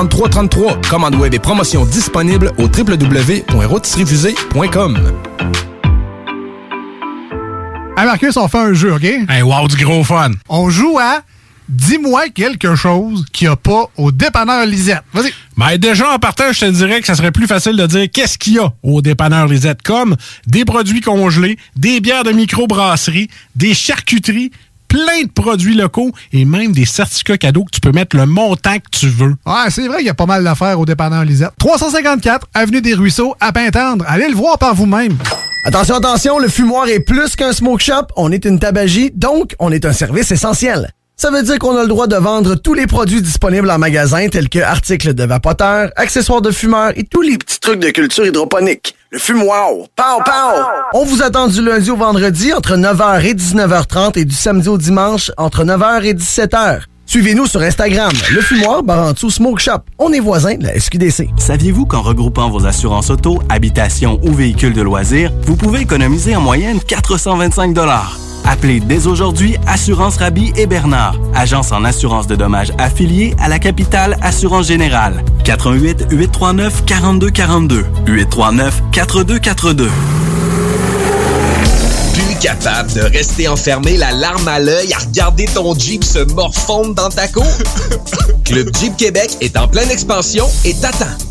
3333. Commande web et promotion disponible au www.rôtisseriefusée.com. Hey Marcus, on fait un jeu, OK? Hey, wow, du gros fun. On joue à Dis-moi quelque chose qu'il n'y a pas au dépanneur Lisette. Vas-y. Ben déjà, en partant, je te dirais que ça serait plus facile de dire qu'est-ce qu'il y a au dépanneur Lisette, comme des produits congelés, des bières de microbrasserie, des charcuteries, plein de produits locaux et même des certificats cadeaux que tu peux mettre le montant que tu veux. Ouais, c'est vrai qu'il y a pas mal d'affaires au dépanneur Lisette. 354 Avenue des Ruisseaux, à Pintendre. Allez le voir par vous-même. Attention, attention, le fumoir est plus qu'un smoke shop. On est une tabagie, donc on est un service essentiel. Ça veut dire qu'on a le droit de vendre tous les produits disponibles en magasin, tels que articles de vapoteurs, accessoires de fumeurs et tous les petits trucs de culture hydroponique. Le fumoir. Pow, pow! On vous attend du lundi au vendredi entre 9h et 19h30 et du samedi au dimanche entre 9h et 17h. Suivez-nous sur Instagram, Le Fumoir, Barantou Smoke Shop. On est voisins de la SQDC. Saviez-vous qu'en regroupant vos assurances auto, habitation ou véhicules de loisirs, vous pouvez économiser en moyenne 425 Appelez dès aujourd'hui Assurance Rabi et Bernard, agence en assurance de dommages affiliée à la capitale Assurance Générale. 88 839 4242 839 4242. Plus capable de rester enfermé la larme à l'œil à regarder ton Jeep se morfondre dans ta cour? Club Jeep Québec est en pleine expansion et t'attend.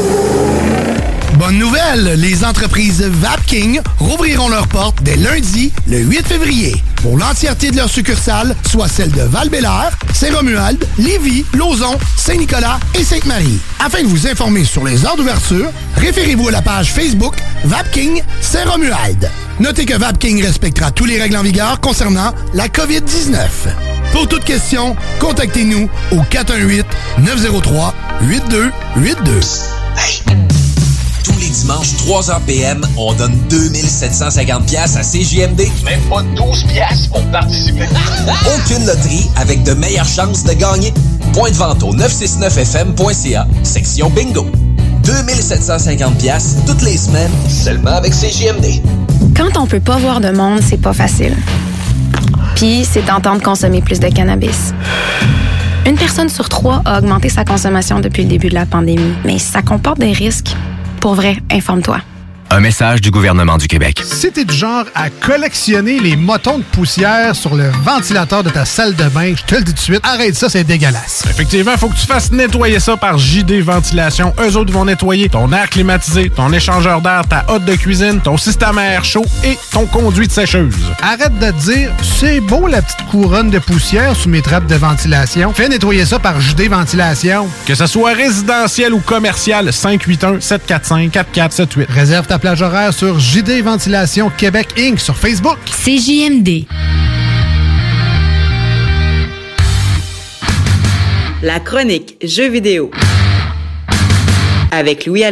Nouvelle, les entreprises Vapking rouvriront leurs portes dès lundi, le 8 février, pour l'entièreté de leurs succursales, soit celles de val Saint-Romuald, Lévis, Lauson, Saint-Nicolas et Sainte-Marie. Afin de vous informer sur les heures d'ouverture, référez-vous à la page Facebook Vapking Saint-Romuald. Notez que Vapking respectera tous les règles en vigueur concernant la COVID-19. Pour toute question, contactez-nous au 418-903-8282. Tous les dimanches, 3h PM, on donne 2750 pièces à CJMD. Même pas 12 pièces pour participer. Aucune loterie avec de meilleures chances de gagner. Point de vente au 969fm.ca, section bingo. 2750 pièces toutes les semaines, seulement avec CJMD. Quand on peut pas voir de monde, c'est pas facile. Puis, c'est tentant de consommer plus de cannabis. Une personne sur trois a augmenté sa consommation depuis le début de la pandémie, mais ça comporte des risques. Pour vrai, informe-toi. Un message du gouvernement du Québec. Si t'es du genre à collectionner les motons de poussière sur le ventilateur de ta salle de bain, je te le dis tout de suite, arrête ça, c'est dégueulasse. Effectivement, faut que tu fasses nettoyer ça par JD Ventilation. Eux autres vont nettoyer ton air climatisé, ton échangeur d'air, ta hotte de cuisine, ton système à air chaud et ton conduit de sécheuse. Arrête de te dire, c'est beau la petite couronne de poussière sous mes trappes de ventilation. Fais nettoyer ça par JD Ventilation. Que ce soit résidentiel ou commercial, 581-745-4478. Réserve ta plage horaire sur JD Ventilation Québec Inc. sur Facebook. CJMD. La chronique Jeux vidéo avec Louis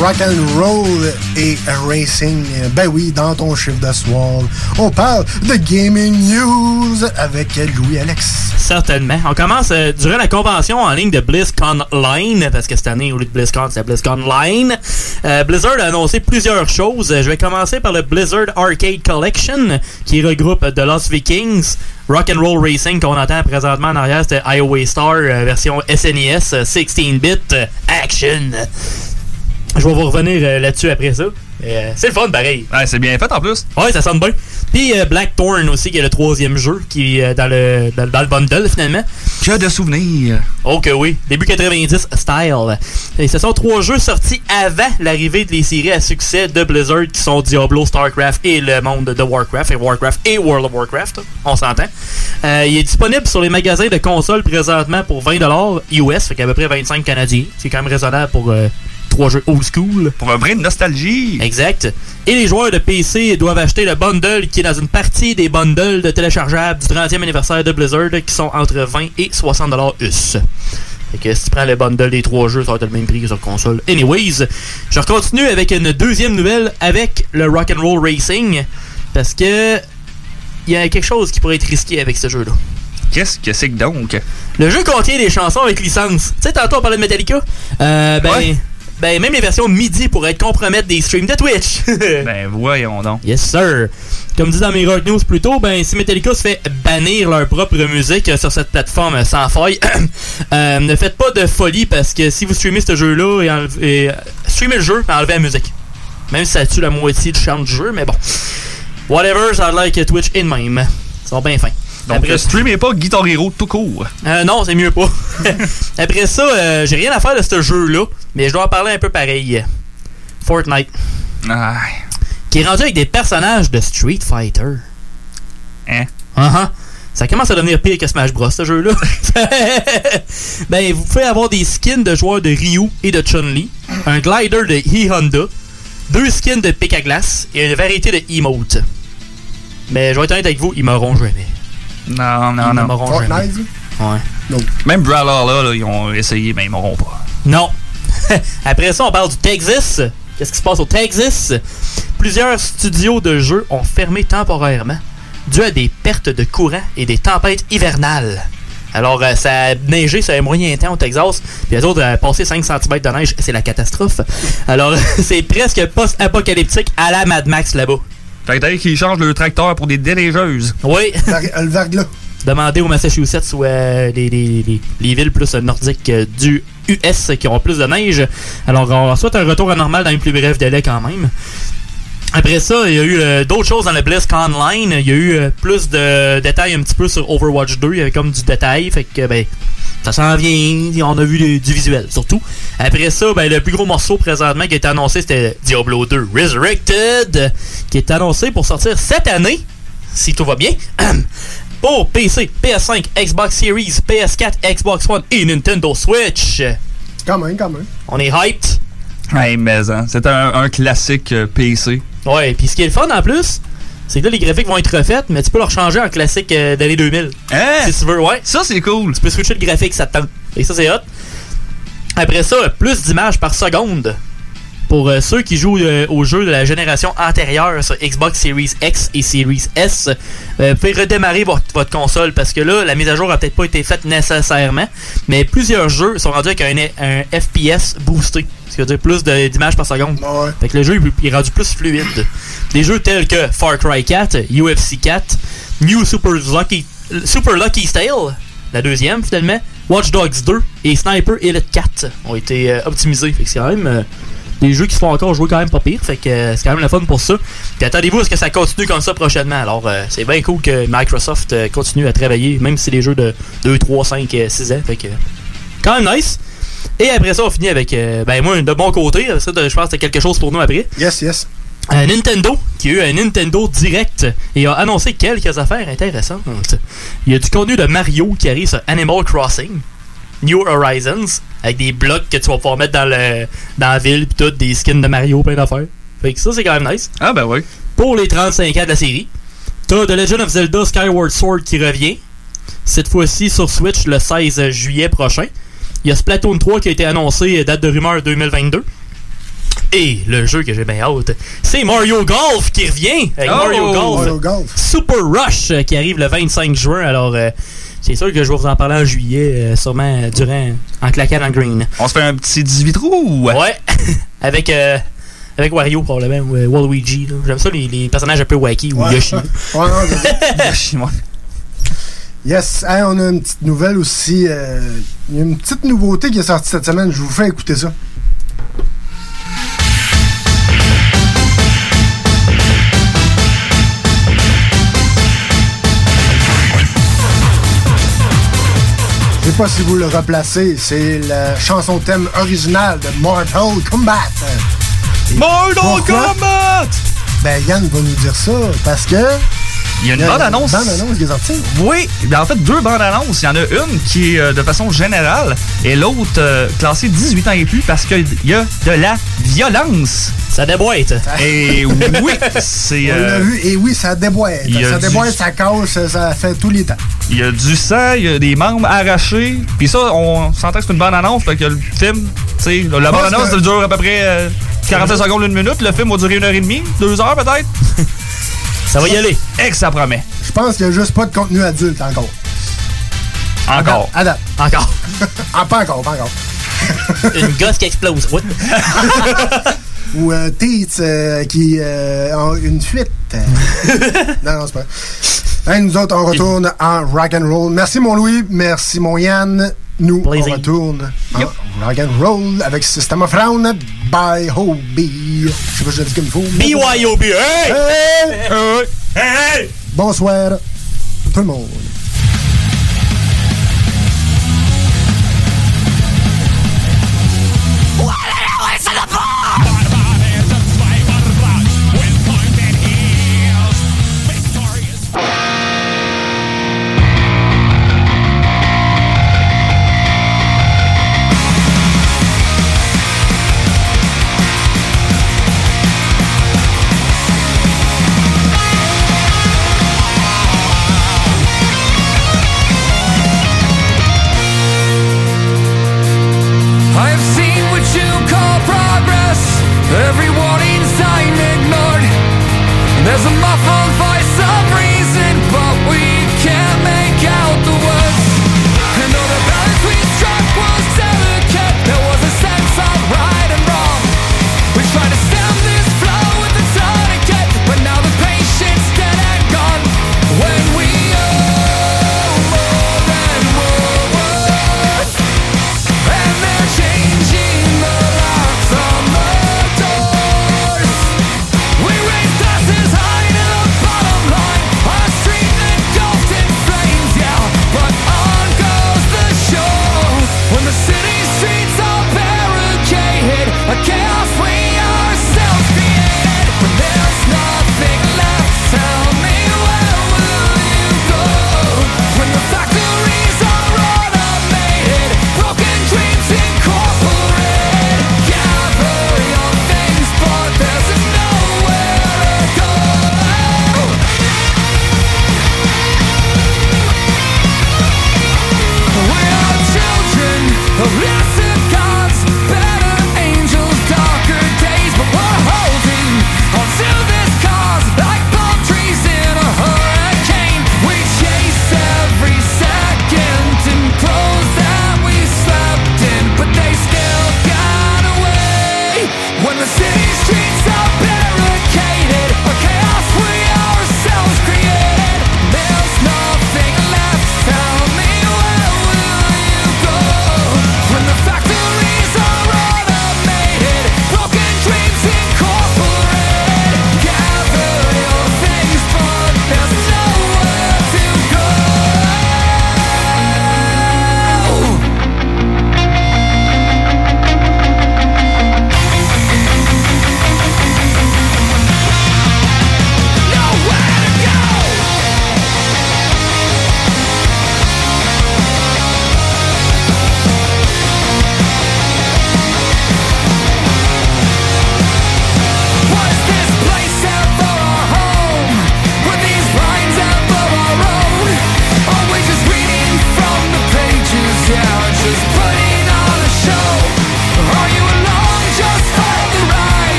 rock and roll et racing. Ben oui, dans ton chiffre de soir, on parle de gaming news avec Louis Alex. Certainement. On commence euh, durant la convention en ligne de BlizzCon Line, parce que cette année, au lieu de BlizzCon, c'est BlizzCon Line. Euh, Blizzard a annoncé plusieurs choses. Je vais commencer par le Blizzard Arcade Collection, qui regroupe The Lost Vikings, Rock and Roll Racing qu'on entend présentement en arrière, c'était Highway Star euh, version SNES 16-bit Action. Je vais vous revenir euh, là-dessus après ça. Euh, c'est le fun, pareil. Ouais, c'est bien fait en plus. Ouais, ça sonne bien. Puis euh, Blackthorn aussi, qui est le troisième jeu, qui est dans le, dans, dans le bundle finalement. Que de souvenirs. Oh que oui. Début 90 style. Et ce sont trois jeux sortis avant l'arrivée des séries à succès de Blizzard, qui sont Diablo, StarCraft et le monde de Warcraft, et Warcraft et World of Warcraft. On s'entend. Euh, il est disponible sur les magasins de consoles présentement pour 20$ US, fait qu'à peu près 25 canadiens. C'est quand même raisonnable pour euh, trois jeux old school. Pour un brin de nostalgie. Exact. Et les joueurs de PC doivent acheter le bundle qui est dans une partie des bundles de téléchargeables du 30e anniversaire de Blizzard qui sont entre 20 et 60 US. Fait que si tu prends le bundle des trois jeux, ça va être le même prix que sur console. Anyways, je continue avec une deuxième nouvelle avec le Rock'n'Roll Racing. Parce que il y a quelque chose qui pourrait être risqué avec ce jeu-là. Qu'est-ce que c'est que donc? Le jeu contient des chansons avec licence. Tu sais, tantôt on parlait de Metallica. Euh, ben, ben, même les versions MIDI pourraient être compromettre des streams de Twitch. ben, voyons donc. Yes, sir. Comme dit dans mes Rock News plus tôt, ben, si Metallica se fait bannir leur propre musique sur cette plateforme sans faille, euh, ne faites pas de folie parce que si vous streamez ce jeu-là et, euh, streamez le jeu et enlevez la musique. Même si ça tue la moitié du charme du jeu, mais bon. Whatever, ça like Twitch in même. Ils sont bien fins. Donc, Après- euh, streamez pas Guitar Hero tout court. euh, non, c'est mieux pas. Après ça, euh, j'ai rien à faire de ce jeu-là, mais je dois en parler un peu pareil. Fortnite. Qui est rendu avec des personnages de Street Fighter. Hein? Ah ah. Ça commence à devenir pire que Smash Bros, ce jeu-là. ben, vous pouvez avoir des skins de joueurs de Ryu et de Chun-Li, un glider de E-Honda, deux skins de glace et une variété de emotes. Mais je vais être honnête avec vous, ils m'auront jamais. Non, non, Ils non. m'auront jamais. Ouais. Même Brawler, là, ils ont essayé, mais ils m'auront pas. Non. Après ça, on parle du Texas. Qu'est-ce qui se passe au Texas? Plusieurs studios de jeux ont fermé temporairement dû à des pertes de courant et des tempêtes hivernales. Alors, euh, ça a neigé sur un moyen temps au Texas. Puis les autres, euh, passer 5 cm de neige, c'est la catastrophe. Alors, c'est presque post-apocalyptique à la Mad Max là-bas. Fait que qu'ils changent le tracteur pour des déneigeuses. Oui. Le verglas. Demandez au Massachusetts ou euh, les, les- les- les villes plus nordiques euh, du US qui ont plus de neige. Alors, on souhaite un retour à normal dans les plus brefs délais quand même. Après ça, il y a eu euh, d'autres choses dans le Blisk Online. Il y a eu euh, plus de détails un petit peu sur Overwatch 2. Il y avait comme du détail. Fait que, ben, ça s'en vient. On a vu du, du visuel, surtout. Après ça, ben, le plus gros morceau présentement qui a été annoncé, c'était Diablo 2 Resurrected, qui est annoncé pour sortir cette année, si tout va bien. pour PC, PS5, Xbox Series, PS4, Xbox One et Nintendo Switch. Quand même, quand même. On est hyped. Ouais, mais hein, c'est un, un classique euh, PC. Ouais, puis ce qui est le fun en plus, c'est que là, les graphiques vont être refaits, mais tu peux leur changer en classique euh, d'année 2000. Hein? Si tu veux, ouais. Ça, c'est cool. Tu peux switcher le graphique, ça te tente. Et ça, c'est hot. Après ça, plus d'images par seconde. Pour euh, ceux qui jouent euh, aux jeux de la génération antérieure sur Xbox Series X et Series S, euh, vous pouvez redémarrer votre, votre console parce que là, la mise à jour a peut-être pas été faite nécessairement, mais plusieurs jeux sont rendus avec un, un FPS boosté. Ce qui veut dire plus d'images par seconde. Fait que le jeu il est rendu plus fluide. Des jeux tels que Far Cry 4, UFC 4, New Super Lucky, Super Lucky Tale, la deuxième finalement, Watch Dogs 2 et Sniper Elite 4 ont été euh, optimisés. Fait que c'est quand même euh, des jeux qui se font encore jouer quand même pas pire. Fait que euh, c'est quand même le fun pour ça. Puis attendez-vous à ce que ça continue comme ça prochainement. Alors c'est bien cool que Microsoft continue à travailler, même si c'est des jeux de 2, 3, 5, euh, 6 ans. Fait que quand même nice. Et après ça, on finit avec, euh, ben moi, de mon côté, ça, je pense que c'est quelque chose pour nous après. Yes, yes. Euh, Nintendo, qui a eu un Nintendo Direct et a annoncé quelques affaires intéressantes. Il y a du contenu de Mario qui arrive sur Animal Crossing, New Horizons, avec des blocs que tu vas pouvoir mettre dans, le, dans la ville, puis tout, des skins de Mario, plein d'affaires. Fait que ça, c'est quand même nice. Ah, ben oui. Pour les 35 ans de la série, t'as The Legend of Zelda Skyward Sword qui revient, cette fois-ci sur Switch le 16 juillet prochain. Il y a Splatoon 3 qui a été annoncé, date de rumeur 2022. Et le jeu que j'ai bien hâte, c'est Mario Golf qui revient avec Oh! Mario Golf. Mario Golf. Super Rush euh, qui arrive le 25 juin. Alors, euh, c'est sûr que je vais vous en parler en juillet, euh, sûrement euh, durant, en claquant dans le green. On se fait un petit 18 trous? Ouais, avec, euh, avec Wario probablement, ou euh, Waluigi. là. J'aime ça les, les personnages un peu wacky ou Ouais. Yoshi. Ouais, non, c'est- Yoshi, moi. Yes, Hey, on a une petite nouvelle aussi. euh, Il y a une petite nouveauté qui est sortie cette semaine. Je vous fais écouter ça. Je sais pas si vous le replacez. C'est la chanson thème originale de Mortal Kombat. Mortal Pourquoi? Kombat! Ben, Yann va nous dire ça parce que. Il y a une bande-annonce. bande-annonce qui est sortie. Oui, ben, en fait, deux bandes-annonces. Il y en a une qui est euh, de façon générale et l'autre euh, classée 18 ans et plus parce qu'il y a de la violence. Ça déboîte. Et oui, c'est... On l'a euh, vu, et oui, ça déboîte. Ça du- déboîte, ça casse, ça fait tous les temps. Il y a du sang, il y a des membres arrachés. Puis ça, on s'entend que c'est une bande-annonce, fait que le film, tu sais, la bande-annonce, que- ça dure à peu près euh, 45 secondes, une minute. Le film va durer une heure et demie, deux heures peut-être. ça va y aller. Que ça promet. Je pense qu'il n'y a juste pas de contenu adulte encore. Encore. À date. Encore. ah, pas encore, pas encore. Une gosse qui explose. Ou euh, Teats euh, qui euh, une fuite. non, non, c'est pas. Hey, nous autres, on retourne en rock and roll. Merci mon Louis, merci mon Yann. Nous, Plaisir. on retourne en rock and roll avec System of Round by Hobie. Je sais pas si je l'ai dit comme il faut. BYOB. Hey! Hey! Hey! Bonsoir, tout le monde.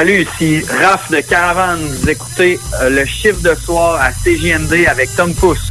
Salut, ici Raph de Caravane. Vous écoutez euh, le chiffre de soir à CJMD avec Tom Pousse.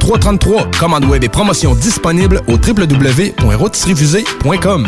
3333. Commande web et promotion disponible au www.rôtisseriefusée.com.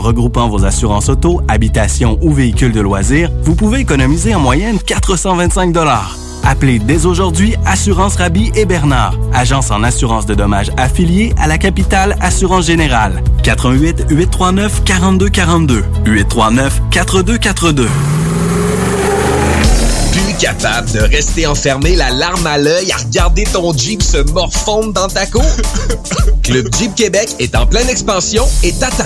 regroupant vos assurances auto, habitation ou véhicules de loisirs, vous pouvez économiser en moyenne 425 Appelez dès aujourd'hui Assurance Rabi et Bernard, agence en assurance de dommages affiliée à la capitale Assurance Générale. 88 839 4242 839 4242. Plus capable de rester enfermé la larme à l'œil à regarder ton Jeep se morfondre dans ta cour? Club Jeep Québec est en pleine expansion et t'attend.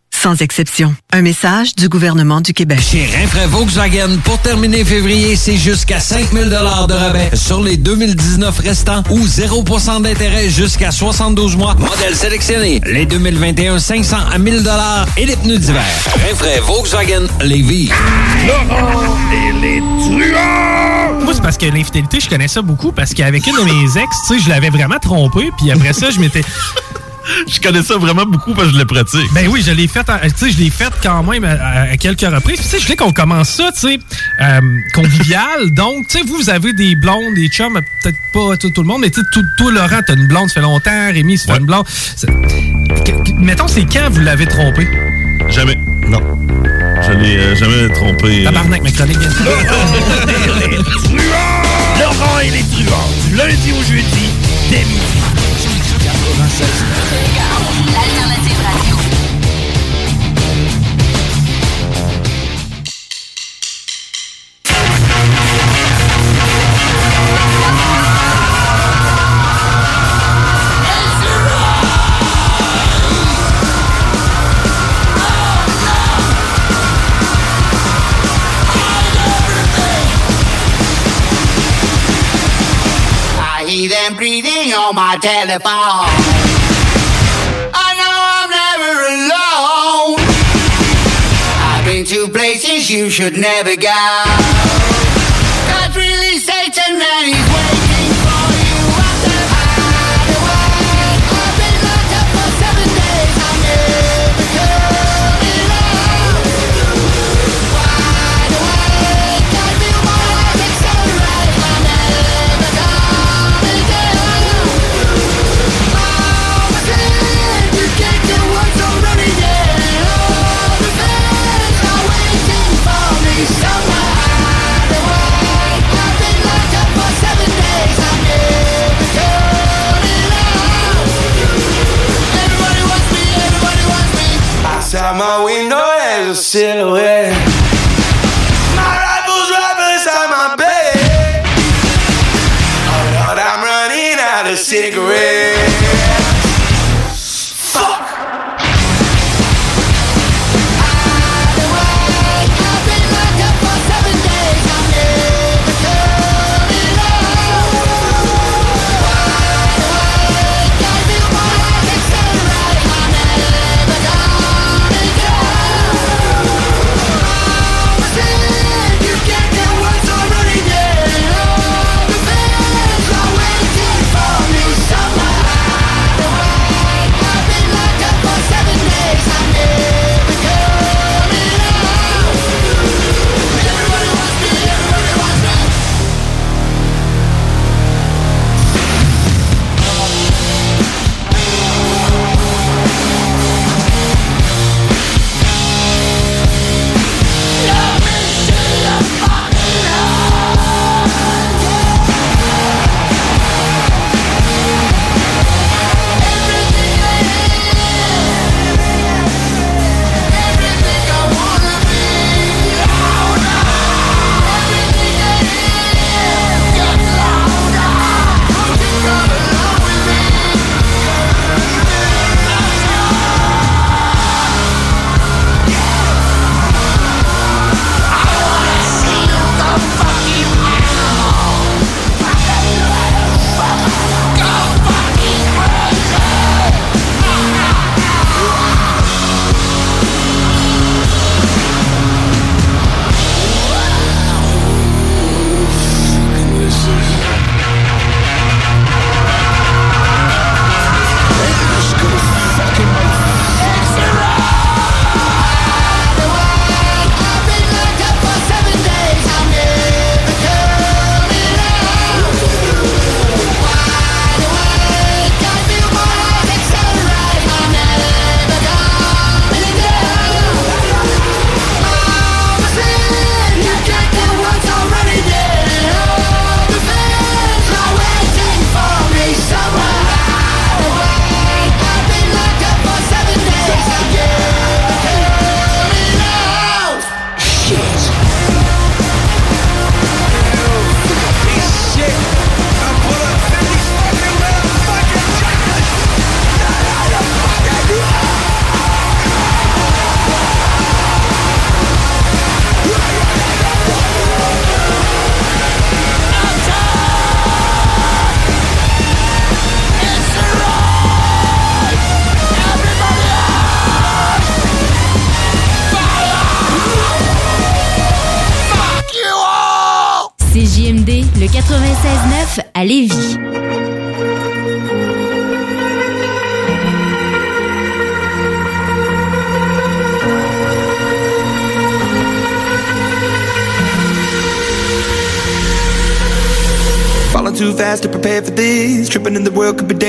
sans exception. Un message du gouvernement du Québec. Chez Rinfraie Volkswagen, pour terminer février, c'est jusqu'à 5000 de rabais sur les 2019 restants ou 0% d'intérêt jusqu'à 72 mois. Modèle sélectionné. Les 2021, 500 à 1000 et les pneus d'hiver. Rinfraie Volkswagen Lévis. Laurent et les truands! Moi, c'est parce que l'infidélité, je connais ça beaucoup parce qu'avec une de mes ex, tu sais, je l'avais vraiment trompé, puis après ça, je m'étais. Je connais ça vraiment beaucoup parce que je le pratique. Ben oui, je l'ai fait, en- tu sais, je l'ai fait quand même à, à quelques reprises. Puis, Tu sais, je voulais qu'on commence ça, tu sais, euh, convivial. Donc, tu sais, vous, vous avez des blondes, des chums, peut-être pas tout, tout le monde, mais tu sais, tout- toi, Laurent, t'as une blonde, ça fait longtemps. Rémi, ça fait une blonde. Que- mettons, c'est quand vous l'avez trompé? Jamais. Non. Je l'ai euh, jamais trompé. Tabarnak, ma chronique vient de Laurent et les truands, du lundi au jeudi, dès midi. nossas on my telephone. I know I'm never alone. I've been to places you should never go. God's really Satan and silhouette.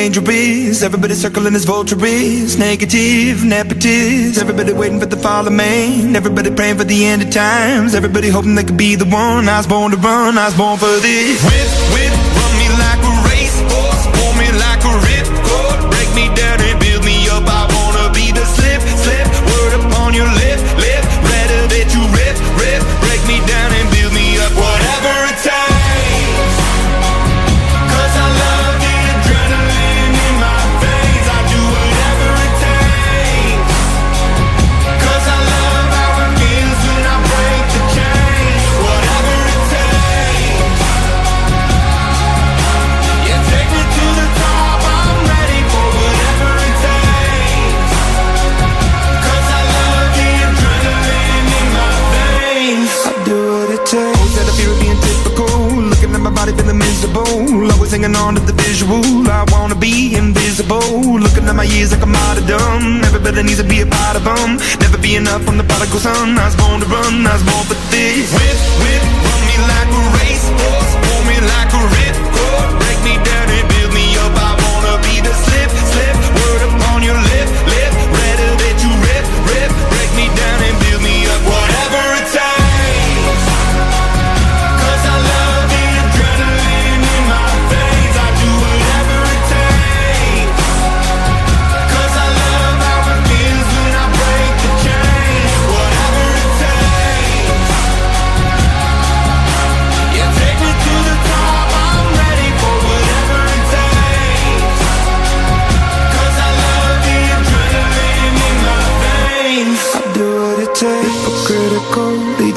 World could be dangerous. Everybody circling as vultures. Negative, nepotist. Everybody waiting for the fall of man. Everybody praying for the end of times. Everybody hoping they could be the one. I was born to run. I was born for this. Whip, whip, Always hanging on to the visual. I wanna be invisible. Looking at my years like I'm out of dumb. Everybody needs to be a part of them. Never be enough from the prodigal son. I was born to run. I was born for this. Whip, whip,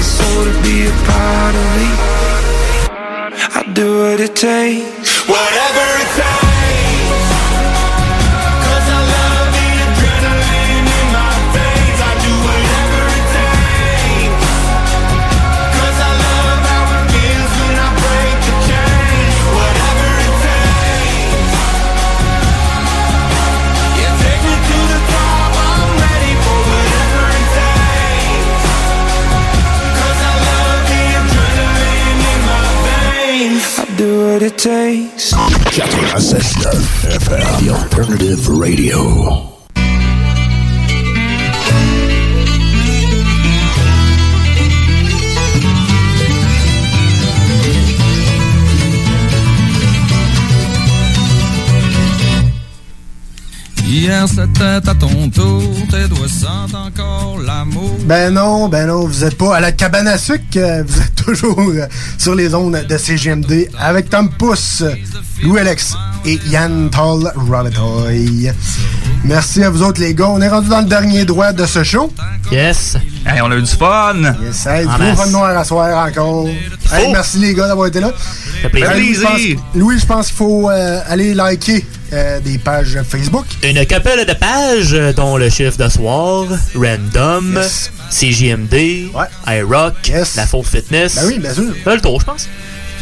my soul to be a part of me. I do what it takes. Whatever alternative radio. Hier c'était à ton tour, tes doigts sentent encore l'amour. Ben non, ben non, vous êtes pas à la cabane à sucre, euh, vous êtes toujours euh, sur les ondes de CGMD avec Tom Pousse, Louis-Alex et Yann Tall Roletoy. Merci à vous autres les gars, on est rendu dans le dernier droit de ce show. Yes. Hey, on a eu du fun. Yes, hey, En gros fun noir à soir encore. Hey, Oh. merci les gars d'avoir été là. fait plaisir. Ben, Louis, je pense- qu'il faut euh, aller liker euh, des pages Facebook. Une couple de pages, euh, dont le chiffre de soir, Random, CJMD, iRock, La Fausse Fitness. Ben oui, bien sûr. Ça fait le tour, je pense.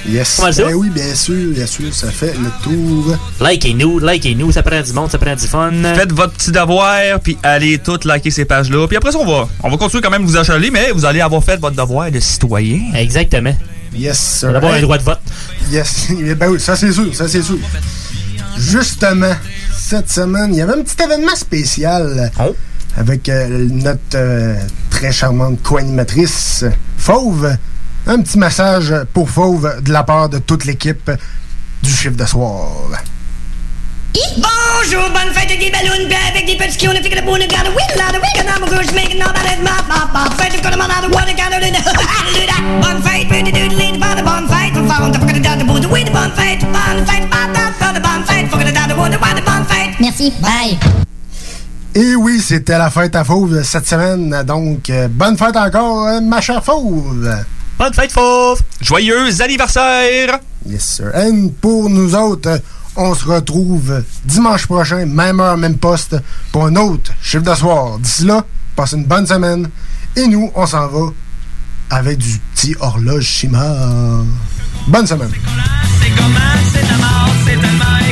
Yes. Ben oui, bien sûr, bien sûr, ça fait le tour. Likez-nous, likez-nous, ça prend du monde, ça prend du fun. Faites votre petit devoir, puis allez toutes liker ces pages-là. Puis après ça, on va, on va continuer quand même de vous achaler, mais vous allez avoir fait votre devoir de citoyen. Exactement. Yes, sir. On va avoir un Hey. droit de vote. Yes. Ben oui, ça c'est sûr, ça c'est sûr. Justement, cette semaine, il y avait un petit événement spécial Oh. avec euh, notre euh, très charmante co-animatrice Fauve. Un petit message pour Fauve de la part de toute l'équipe du chiffre de soir. Bonjour, bonne fête avec des ballons, avec des petits qui on a fait que le bon garde, oui, là, the week, and I'm a goose, making all that, mop, mop, mop, fête, you got them on out of water, got it in the, bonne fête, bonne bonne bonne bonne bonne. Merci, bye. Et oui, c'était la fête à Fauve cette semaine. Donc, euh, bonne fête encore, euh, ma chère Fauve. Bonne fête, Fauve. Joyeux anniversaire. Yes, sir. Et pour nous autres, on se retrouve dimanche prochain, même heure, même poste, pour un autre chiffre de soir. D'ici là, passez une bonne semaine. Et nous, on s'en va avec du petit horloge Shima. Bonne semaine. C'est comment, c'est la mort, c'est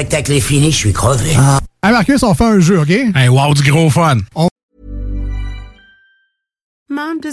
spectacle est fini, je suis crevé. Hey Marcus, on fait un jeu, OK? Hey, wow, du gros fun.